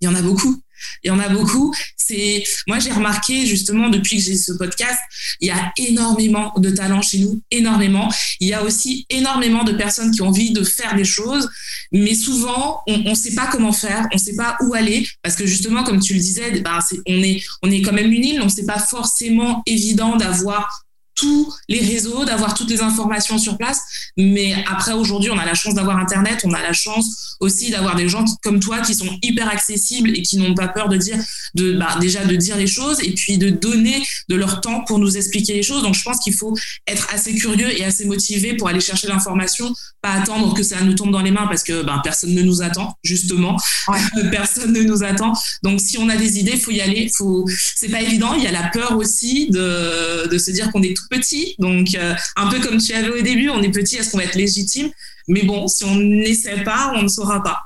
Il y en a beaucoup. Il y en a beaucoup. C'est moi j'ai remarqué justement depuis que j'ai ce podcast, il y a énormément de talents chez nous, énormément. Il y a aussi énormément de personnes qui ont envie de faire des choses, mais souvent on ne sait pas comment faire, on ne sait pas où aller parce que justement comme tu le disais, ben, on est on est quand même une île, donc c'est pas forcément évident d'avoir tous les réseaux, d'avoir toutes les informations sur place. Mais après, aujourd'hui, on a la chance d'avoir Internet, on a la chance aussi d'avoir des gens comme toi qui sont hyper accessibles et qui n'ont pas peur de dire, de, bah, déjà de dire les choses et puis de donner de leur temps pour nous expliquer les choses. Donc, je pense qu'il faut être assez curieux et assez motivé pour aller chercher l'information, pas attendre que ça nous tombe dans les mains parce que ben, personne ne nous attend, justement. personne ne nous attend. Donc, si on a des idées, faut y aller. Faut... C'est pas évident. Il y a la peur aussi de, de se dire qu'on est tout petit. Donc, euh, un peu comme tu avais au début, on est petit, est-ce qu'on va être légitime? Mais bon, si on n'essaie pas, on ne saura pas.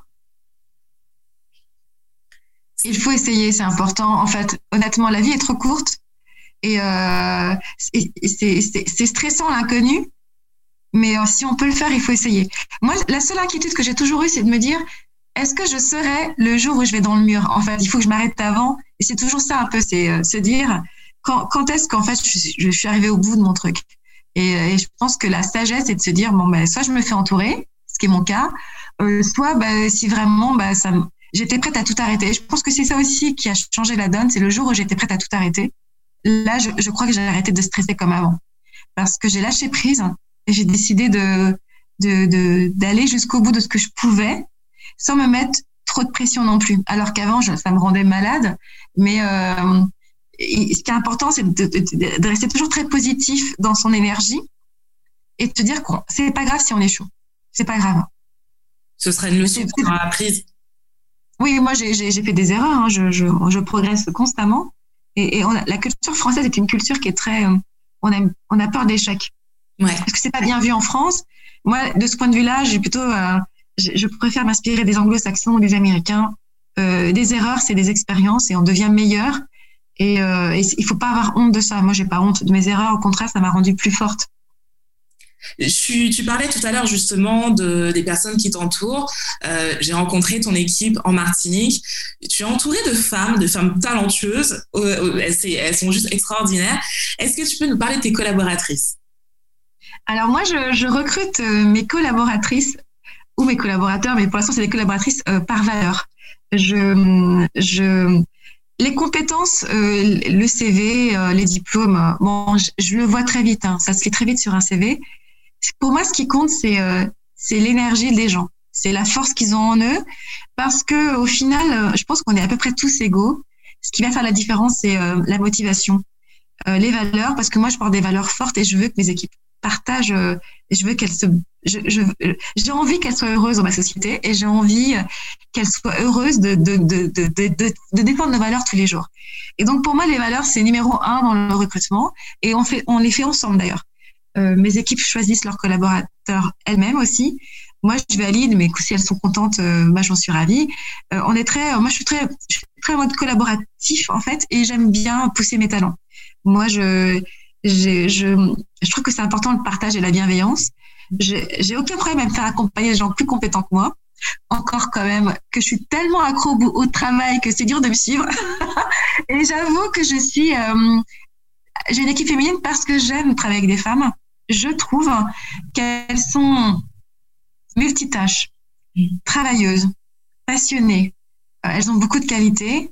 Il faut essayer, c'est important. En fait, honnêtement, la vie est trop courte et euh, c'est stressant l'inconnu. Mais euh, si on peut le faire, il faut essayer. Moi, la seule inquiétude que j'ai toujours eue, c'est de me dire, est-ce que je serai le jour où je vais dans le mur? En fait, il faut que je m'arrête avant. Et c'est toujours ça un peu, c'est se dire, quand, est-ce qu'en fait je, suis arrivée au bout de mon truc? Et, et, je pense que la sagesse est de se dire bon ben soit je me fais entourer, ce qui est mon cas, euh, soit ben, si vraiment ben, j'étais prête à tout arrêter. Je pense que c'est ça aussi qui a changé la donne, c'est le jour où j'étais prête à tout arrêter. Là, je, crois que j'ai arrêté de stresser comme avant parce que j'ai lâché prise et j'ai décidé d'aller jusqu'au bout de ce que je pouvais sans me mettre trop de pression non plus. Alors qu'avant, ça me rendait malade, mais euh, ce qui est important, c'est de, rester toujours très positif dans son énergie et de te dire que c'est pas grave si on échoue. C'est pas grave. Ce serait une leçon qu'on a apprise. Oui, moi j'ai fait des erreurs. Hein. Je, je, je, progresse constamment. Et, et on a, la culture française est une culture qui est très. Euh, on, a, on a peur d'échec. Ouais. Parce que c'est pas bien vu en France. Moi, de ce point de vue-là, j'ai plutôt. Euh, je, je, préfère m'inspirer des anglo-saxons ou des américains. Euh, des erreurs, c'est des expériences et on devient meilleur. Et, euh, il faut pas avoir honte de ça. Moi, j'ai pas honte de mes erreurs. Au contraire, ça m'a rendue plus forte. Tu, tu, parlais tout à l'heure justement de, des personnes qui t'entourent. Euh, J'ai rencontré ton équipe en Martinique. Tu es entourée de femmes, de femmes talentueuses. Elles, elles sont juste extraordinaires. Est-ce que tu peux nous parler de tes collaboratrices? Alors moi, je, je, recrute euh, mes collaboratrices ou mes collaborateurs, mais pour l'instant, c'est des collaboratrices euh, par valeur. Je, je, les compétences, euh, le CV, euh, les diplômes, bon, je, le vois très vite. Hein, ça se fait très vite sur un CV. Pour moi, ce qui compte, c'est euh, l'énergie des gens, c'est la force qu'ils ont en eux, parce que au final, je pense qu'on est à peu près tous égaux. Ce qui va faire la différence, c'est la motivation, les valeurs, parce que moi, je porte des valeurs fortes et je veux que mes équipes partagent. je veux qu'elles se j'ai envie qu'elle soit heureuse dans ma société et j'ai envie qu'elle soit heureuse de, de, de, de, défendre nos valeurs tous les jours. Et donc, pour moi, les valeurs, c'est numéro un dans le recrutement et on, fait, on les fait ensemble d'ailleurs. Euh, mes équipes choisissent leurs collaborateurs elles-mêmes aussi. Moi, je valide, mais si elles sont contentes, euh, moi, j'en suis ravie. Euh, on est très, moi, je suis très, je suis très mode collaboratif, en fait, et j'aime bien pousser mes talents. Moi, je, je, trouve que c'est important le partage et la bienveillance. J'ai aucun problème à me faire accompagner des gens plus compétents que moi. Encore quand même que je suis tellement accro au, travail que c'est dur de me suivre. et j'avoue que je suis, euh, j'ai une équipe féminine parce que j'aime travailler avec des femmes. Je trouve qu'elles sont multitâches, travailleuses, passionnées. Euh, elles ont beaucoup de qualités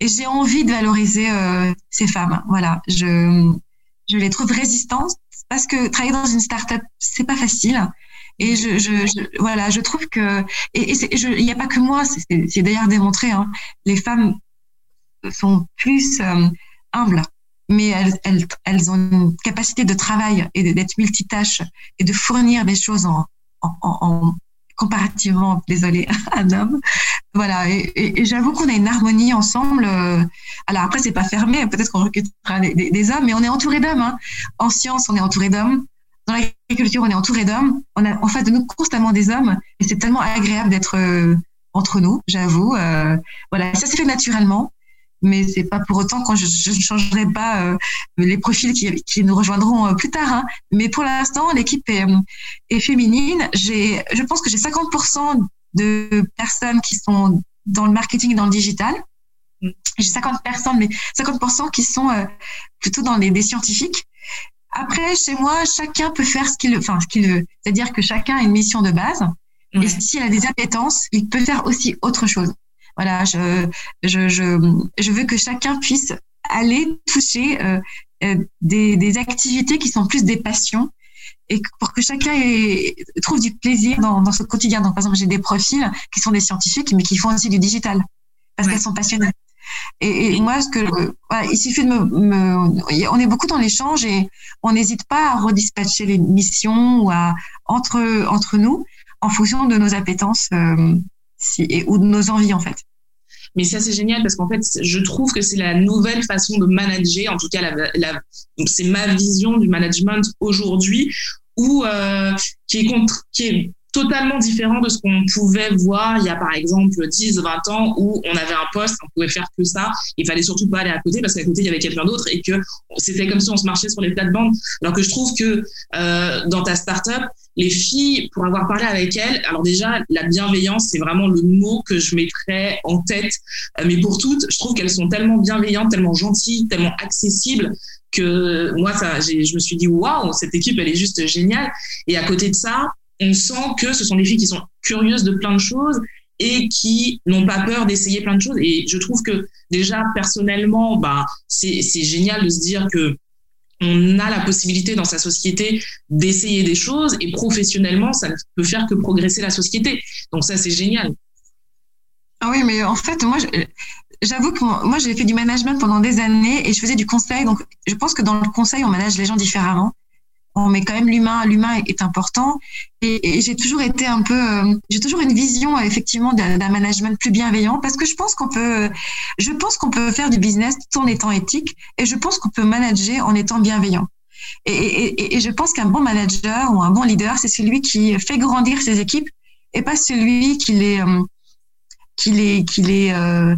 et j'ai envie de valoriser euh, ces femmes. Voilà, je, je les trouve résistantes parce que travailler dans une start-up, c'est pas facile. Et je, je, je, voilà, je trouve que et, il n'y a pas que moi, c'est d'ailleurs démontré. Hein, les femmes sont plus euh, humbles, mais elles, elles, elles ont une capacité de travail et d'être multitâches et de fournir des choses en, en, en comparativement, désolé, un homme. Voilà, et, j'avoue qu'on a une harmonie ensemble. Euh, alors après, c'est pas fermé, peut-être qu'on recrutera des, hommes, mais on est entouré d'hommes. Hein. En science, on est entouré d'hommes. Dans l'agriculture, on est entouré d'hommes. On a en face de nous constamment des hommes, et c'est tellement agréable d'être euh, entre nous, j'avoue. Euh, voilà, ça s'est fait naturellement mais c'est pas pour autant quand je, ne changerai pas les profils qui, nous rejoindront plus tard. Hein. Mais pour l'instant, l'équipe est, est, féminine. Je pense que j'ai 50% de personnes qui sont dans le marketing et dans le digital. Mm. J'ai 50 personnes, mais 50% qui sont plutôt dans les des scientifiques. Après, chez moi, chacun peut faire ce qu'il, enfin, ce qu'il veut. C'est-à-dire que chacun a une mission de base. Et s'il a des appétences, il peut faire aussi autre chose. Voilà, je, je, je, je veux que chacun puisse aller toucher des, des activités qui sont plus des passions et pour que chacun trouve du plaisir dans, dans, ce quotidien. Donc, par exemple, j'ai des profils qui sont des scientifiques, mais qui font aussi du digital parce qu'elles sont passionnées. Et, et, moi, ce que voilà, il suffit de me, me, on est beaucoup dans l'échange et on n'hésite pas à redispatcher les missions ou à entre entre nous en fonction de nos appétences euh, si, et, ou de nos envies en fait. Mais ça, c'est génial parce qu'en fait, je trouve que c'est la nouvelle façon de manager. En tout cas, c'est ma vision du management aujourd'hui, où euh, qui est contre, qui est totalement différent de ce qu'on pouvait voir il y a par exemple 10, 20 ans où on avait un poste, on pouvait faire que ça, il fallait surtout pas aller à côté parce qu'à côté il y avait quelqu'un d'autre et que c'était comme si on se marchait sur les plates-bandes. Alors que je trouve que euh, dans ta startup, les filles, pour avoir parlé avec elles, alors déjà la bienveillance c'est vraiment le mot que je mettrais en tête, euh, mais pour toutes, je trouve qu'elles sont tellement bienveillantes, tellement gentilles, tellement accessibles que moi ça, je me suis dit waouh cette équipe elle est juste géniale et à côté de ça on sent que ce sont des filles qui sont curieuses de plein de choses et qui n'ont pas peur d'essayer plein de choses. Et je trouve que déjà personnellement, bah, c'est génial de se dire que on a la possibilité dans sa société d'essayer des choses et professionnellement, ça ne peut faire que progresser la société. Donc ça, c'est génial. Ah oui, mais en fait, moi, j'avoue que moi, j'ai fait du management pendant des années et je faisais du conseil. Donc, je pense que dans le conseil, on manage les gens différemment mais quand même l'humain, l'humain est important. Et, j'ai toujours été un peu, euh, j'ai toujours une vision effectivement d'un management plus bienveillant parce que je pense qu'on peut, je pense qu'on peut faire du business tout en étant éthique et je pense qu'on peut manager en étant bienveillant. Et, je pense qu'un bon manager ou un bon leader, c'est celui qui fait grandir ses équipes et pas celui qui les, euh, qui les, qui les, euh,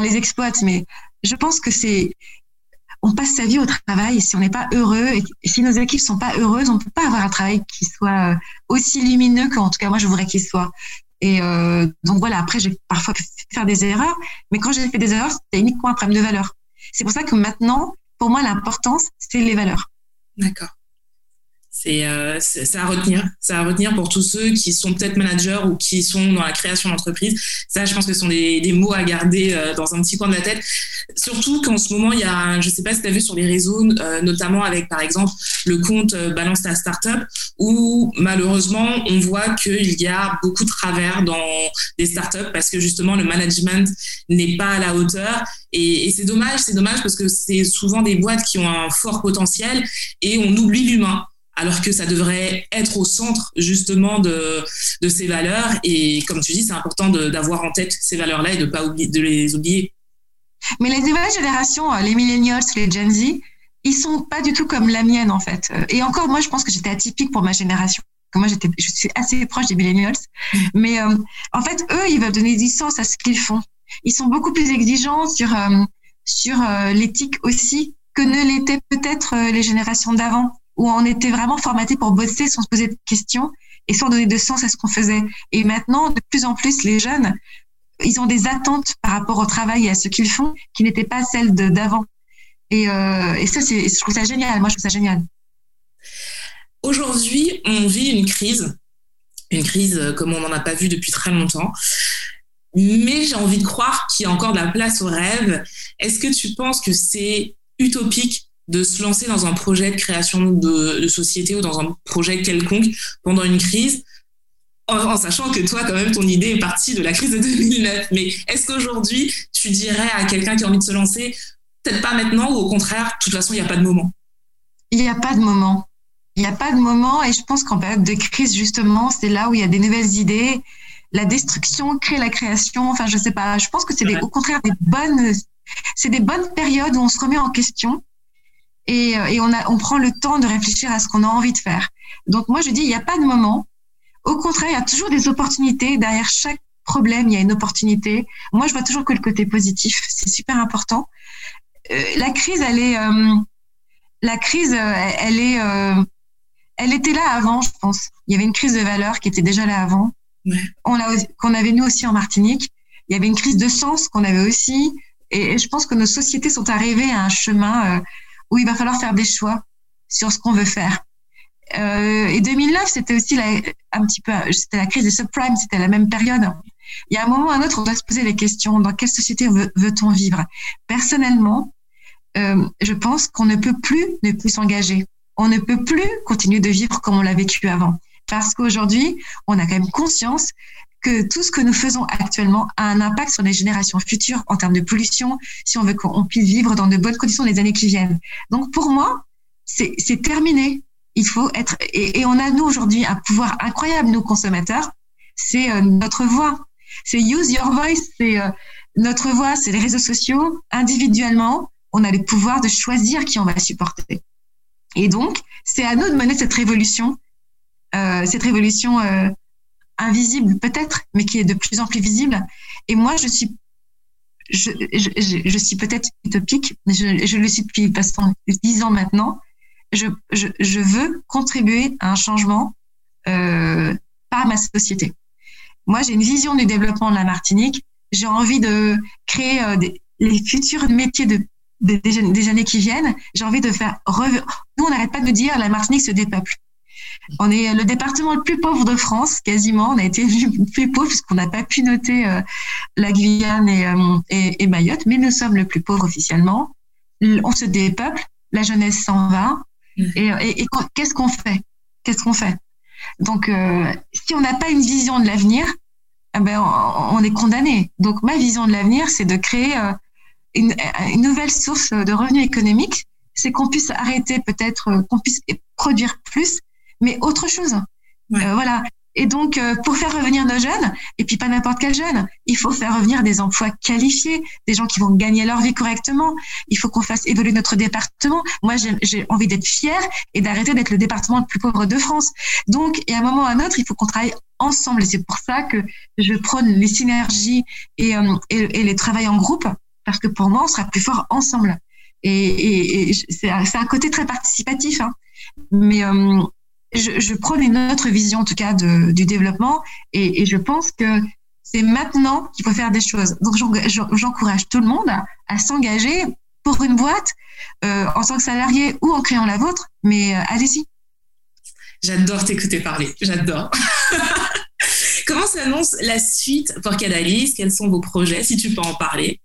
les exploite. Mais je pense que c'est on passe sa vie au travail et si on n'est pas heureux et si nos équipes sont pas heureuses, on peut pas avoir un travail qui soit euh, aussi lumineux qu'en tout cas moi je voudrais qu'il soit. Et euh, donc voilà, après j'ai parfois pu faire des erreurs, mais quand j'ai fait des erreurs, c'était uniquement un problème de valeur. C'est pour ça que maintenant, pour moi, l'importance, c'est les valeurs. D'accord. Euh, c'est ça à retenir. Ça à retenir pour tous ceux qui sont peut-être managers ou qui sont dans la création d'entreprise. Ça, je pense que ce sont des, mots à garder euh, dans un petit coin de la tête. Surtout qu'en ce moment, il y a, je sais pas si tu as vu sur les réseaux, euh, notamment avec par exemple le compte Balance ta startup, où malheureusement, on voit qu'il y a beaucoup de travers dans des startups parce que justement, le management n'est pas à la hauteur. Et c'est dommage, c'est dommage parce que c'est souvent des boîtes qui ont un fort potentiel et on oublie l'humain alors que ça devrait être au centre justement de, de ces valeurs. Et comme tu dis, c'est important d'avoir en tête ces valeurs-là et de pas oublier, de les oublier. Mais les nouvelles générations, euh, les millennials, les Gen Z, ils sont pas du tout comme la mienne en fait. Et encore, moi, je pense que j'étais atypique pour ma génération. Moi, j'étais, je suis assez proche des millennials, mais euh, en fait, eux, ils veulent donner du sens à ce qu'ils font. Ils sont beaucoup plus exigeants sur euh, sur l'éthique aussi que ne l'étaient peut-être les générations d'avant où on était vraiment formaté pour bosser sans se poser de questions et sans donner de sens à ce qu'on faisait. Et maintenant, de plus en plus, les jeunes, ils ont des attentes par rapport au travail et à ce qu'ils font qui n'étaient pas celles d'avant. Et, euh, ça, je trouve ça génial. Moi, je trouve ça génial. Aujourd'hui, on vit une crise, une crise euh, comme on n'en a pas vu depuis très longtemps. Mais j'ai envie de croire qu'il y a encore de la place au rêve. Est-ce que tu penses que c'est utopique de se lancer dans un projet de création de, société ou dans un projet quelconque pendant une crise, en, sachant que toi, quand même, ton idée est partie de la crise de 2009. Mais est-ce qu'aujourd'hui, tu dirais à quelqu'un qui a envie de se lancer, peut-être pas maintenant, ou au contraire, de toute façon, il n'y a pas de moment? Il n'y a pas de moment. Il n'y a pas de moment, et je pense qu'en période de crise, justement, c'est là où il y a des nouvelles idées. La destruction crée la création. Enfin, je sais pas. Je pense que c'est au contraire des bonnes, c'est des bonnes périodes où on se remet en question et, euh, et on, a, on prend le temps de réfléchir à ce qu'on a envie de faire. Donc moi, je dis, il n'y a pas de moment. Au contraire, il y a toujours des opportunités. Derrière chaque problème, il y a une opportunité. Moi, je vois toujours que le côté positif. C'est super important. Euh, la crise, elle est, euh, la crise, euh, elle est, euh, elle était là avant, je pense. Il y avait une crise de valeur qui était déjà là avant. Ouais. On l'a, qu'on avait nous aussi en Martinique. Il y avait une crise de sens qu'on avait aussi. Et, et je pense que nos sociétés sont arrivées à un chemin où il va falloir faire des choix sur ce qu'on veut faire. Euh, et 2009, c'était aussi la, un petit peu, c'était la crise des subprimes, c'était la même période. Il y a un moment ou un autre, on doit se poser les questions. Dans quelle société veut-on vivre? Personnellement, euh, je pense qu'on ne peut plus ne plus s'engager. On ne peut plus continuer de vivre comme on l'a vécu avant. Parce qu'aujourd'hui, on a quand même conscience que tout ce que nous faisons actuellement a un impact sur les générations futures en termes de pollution, si on veut qu'on puisse vivre dans de bonnes conditions les années qui viennent. Donc pour moi, c'est terminé. Il faut être et, on a nous aujourd'hui un pouvoir incroyable, nous consommateurs. C'est euh, notre voix. C'est use your voice. C'est euh, notre voix. C'est les réseaux sociaux. Individuellement, on a le pouvoir de choisir qui on va supporter. Et donc, c'est à nous de mener cette révolution, euh, cette révolution euh, invisible peut-être, mais qui est de plus en plus visible. Et moi, je suis, je, je, je, suis peut-être utopique, mais je, le suis depuis dix ans maintenant. Je, veux contribuer à un changement euh, par ma société. Moi, j'ai une vision du développement de la Martinique. J'ai envie de créer euh, des, les futurs métiers de des, des, années qui viennent, j'ai envie de faire. Nous, on n'arrête pas de dire la Martinique se dépeuple. On est le département le plus pauvre de France, quasiment. On a été le plus pauvre puisqu'on n'a pas pu noter euh, la Guyane et, euh, et, et, Mayotte, mais nous sommes le plus pauvre officiellement. On se dépeuple, la jeunesse s'en va. Mmh. Et, et qu'est-ce qu'on fait? Qu'est-ce qu'on fait? Donc, euh, si on n'a pas une vision de l'avenir, eh ben, on, on, est condamné. Donc, ma vision de l'avenir, c'est de créer euh, une, une, nouvelle source de revenus économiques, c'est qu'on puisse arrêter peut-être, qu'on puisse produire plus mais autre chose. Ouais. Euh, voilà. Et donc, euh, pour faire revenir nos jeunes, et puis pas n'importe quel jeune, il faut faire revenir des emplois qualifiés, des gens qui vont gagner leur vie correctement. Il faut qu'on fasse évoluer notre département. Moi, j'ai envie d'être fière et d'arrêter d'être le département le plus pauvre de France. Donc, et à un moment ou à un autre, il faut qu'on travaille ensemble. Et c'est pour ça que je prône les synergies et, euh, et, et, les travails en groupe, parce que pour moi, on sera plus fort ensemble. Et, et c'est un côté très participatif. Hein. Mais euh, je, je prône une autre vision, en tout cas, de, du développement. Et, et, je pense que c'est maintenant qu'il faut faire des choses. Donc, j'encourage tout le monde à, à s'engager pour une boîte euh, en tant que salarié ou en créant la vôtre. Mais euh, allez-y. J'adore t'écouter parler. J'adore. Comment s'annonce la suite pour Cadalis Quels sont vos projets, si tu peux en parler?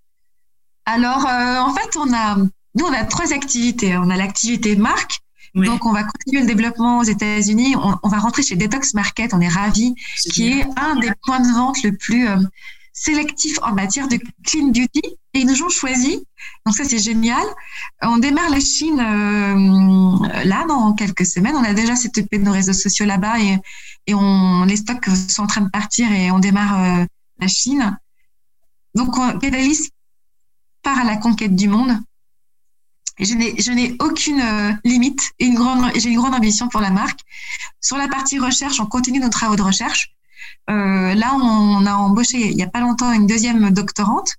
Alors, euh, en fait, on a, nous, on a trois activités. On a l'activité marque, Donc, on va continuer le développement aux États-Unis. On, on, va rentrer chez Detox Market, on est ravis, qui est un des points de vente le plus euh, sélectif en matière de clean beauty. Et ils nous ont choisi. Donc, ça, c'est génial. On démarre la Chine euh, là, dans quelques semaines. On a déjà setupé nos réseaux sociaux là-bas et, et on, les stocks sont en train de partir et on démarre euh, la Chine. Donc, on pédalise part à la conquête du monde je n'ai, aucune euh, limite et une grande, j'ai une grande ambition pour la marque. Sur la partie recherche, on continue nos travaux de recherche. Euh, là, on a embauché il n'y a pas longtemps une deuxième doctorante.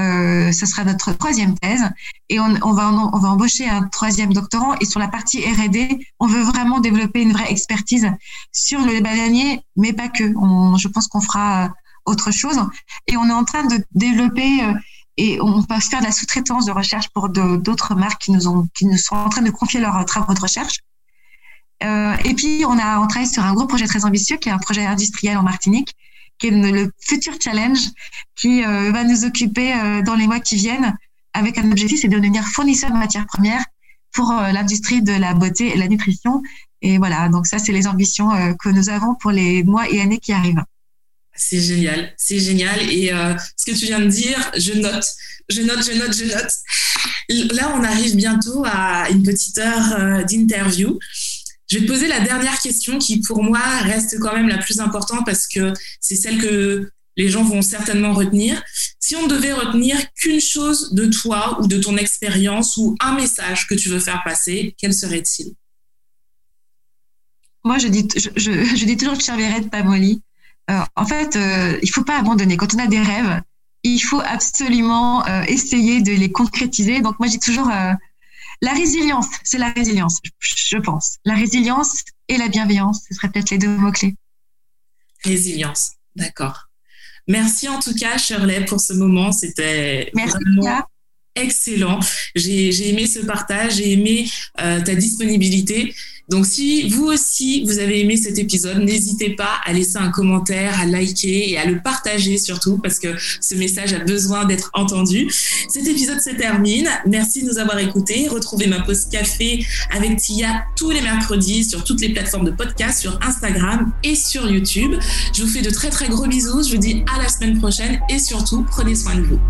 Euh, ce sera notre troisième thèse et on, va, on va embaucher un troisième doctorant. Et sur la partie R&D, on veut vraiment développer une vraie expertise sur le bananier, mais pas que. Je pense qu'on fera autre chose. Et on est en train de développer euh, et on peut faire de la sous-traitance de recherche pour d'autres marques qui nous, ont, qui nous sont en train de confier leurs travaux de recherche. Euh, et puis, on a on travaille sur un gros projet très ambitieux qui est un projet industriel en Martinique, qui est le Future Challenge, qui euh, va nous occuper euh, dans les mois qui viennent avec un objectif, c'est de devenir fournisseur de matières premières pour euh, l'industrie de la beauté et la nutrition. Et voilà, donc ça, c'est les ambitions euh, que nous avons pour les mois et années qui arrivent. C'est génial, c'est génial. Et euh, ce que tu viens de dire, je note, je note, je note, je note. Là, on arrive bientôt à une petite heure euh, d'interview. Je vais te poser la dernière question qui, pour moi, reste quand même la plus importante parce que c'est celle que les gens vont certainement retenir. Si on devait retenir qu'une chose de toi ou de ton expérience ou un message que tu veux faire passer, quel serait-il? Moi, je dis, je, je, je dis toujours que de Pamoli en fait, euh, il faut pas abandonner. Quand on a des rêves, il faut absolument euh, essayer de les concrétiser. Donc moi, j'ai toujours euh, la résilience. C'est la résilience, je pense. La résilience et la bienveillance, ce seraient peut-être les deux mots-clés. Résilience, d'accord. Merci en tout cas, Shirley, pour ce moment. C'était vraiment excellent. J'ai aimé ce partage, j'ai aimé euh, ta disponibilité. Donc si vous aussi, vous avez aimé cet épisode, n'hésitez pas à laisser un commentaire, à liker et à le partager surtout parce que ce message a besoin d'être entendu. Cet épisode se termine. Merci de nous avoir écoutés. Retrouvez ma pause café avec Tia tous les mercredis sur toutes les plateformes de podcast, sur Instagram et sur YouTube. Je vous fais de très très gros bisous. Je vous dis à la semaine prochaine et surtout, prenez soin de vous.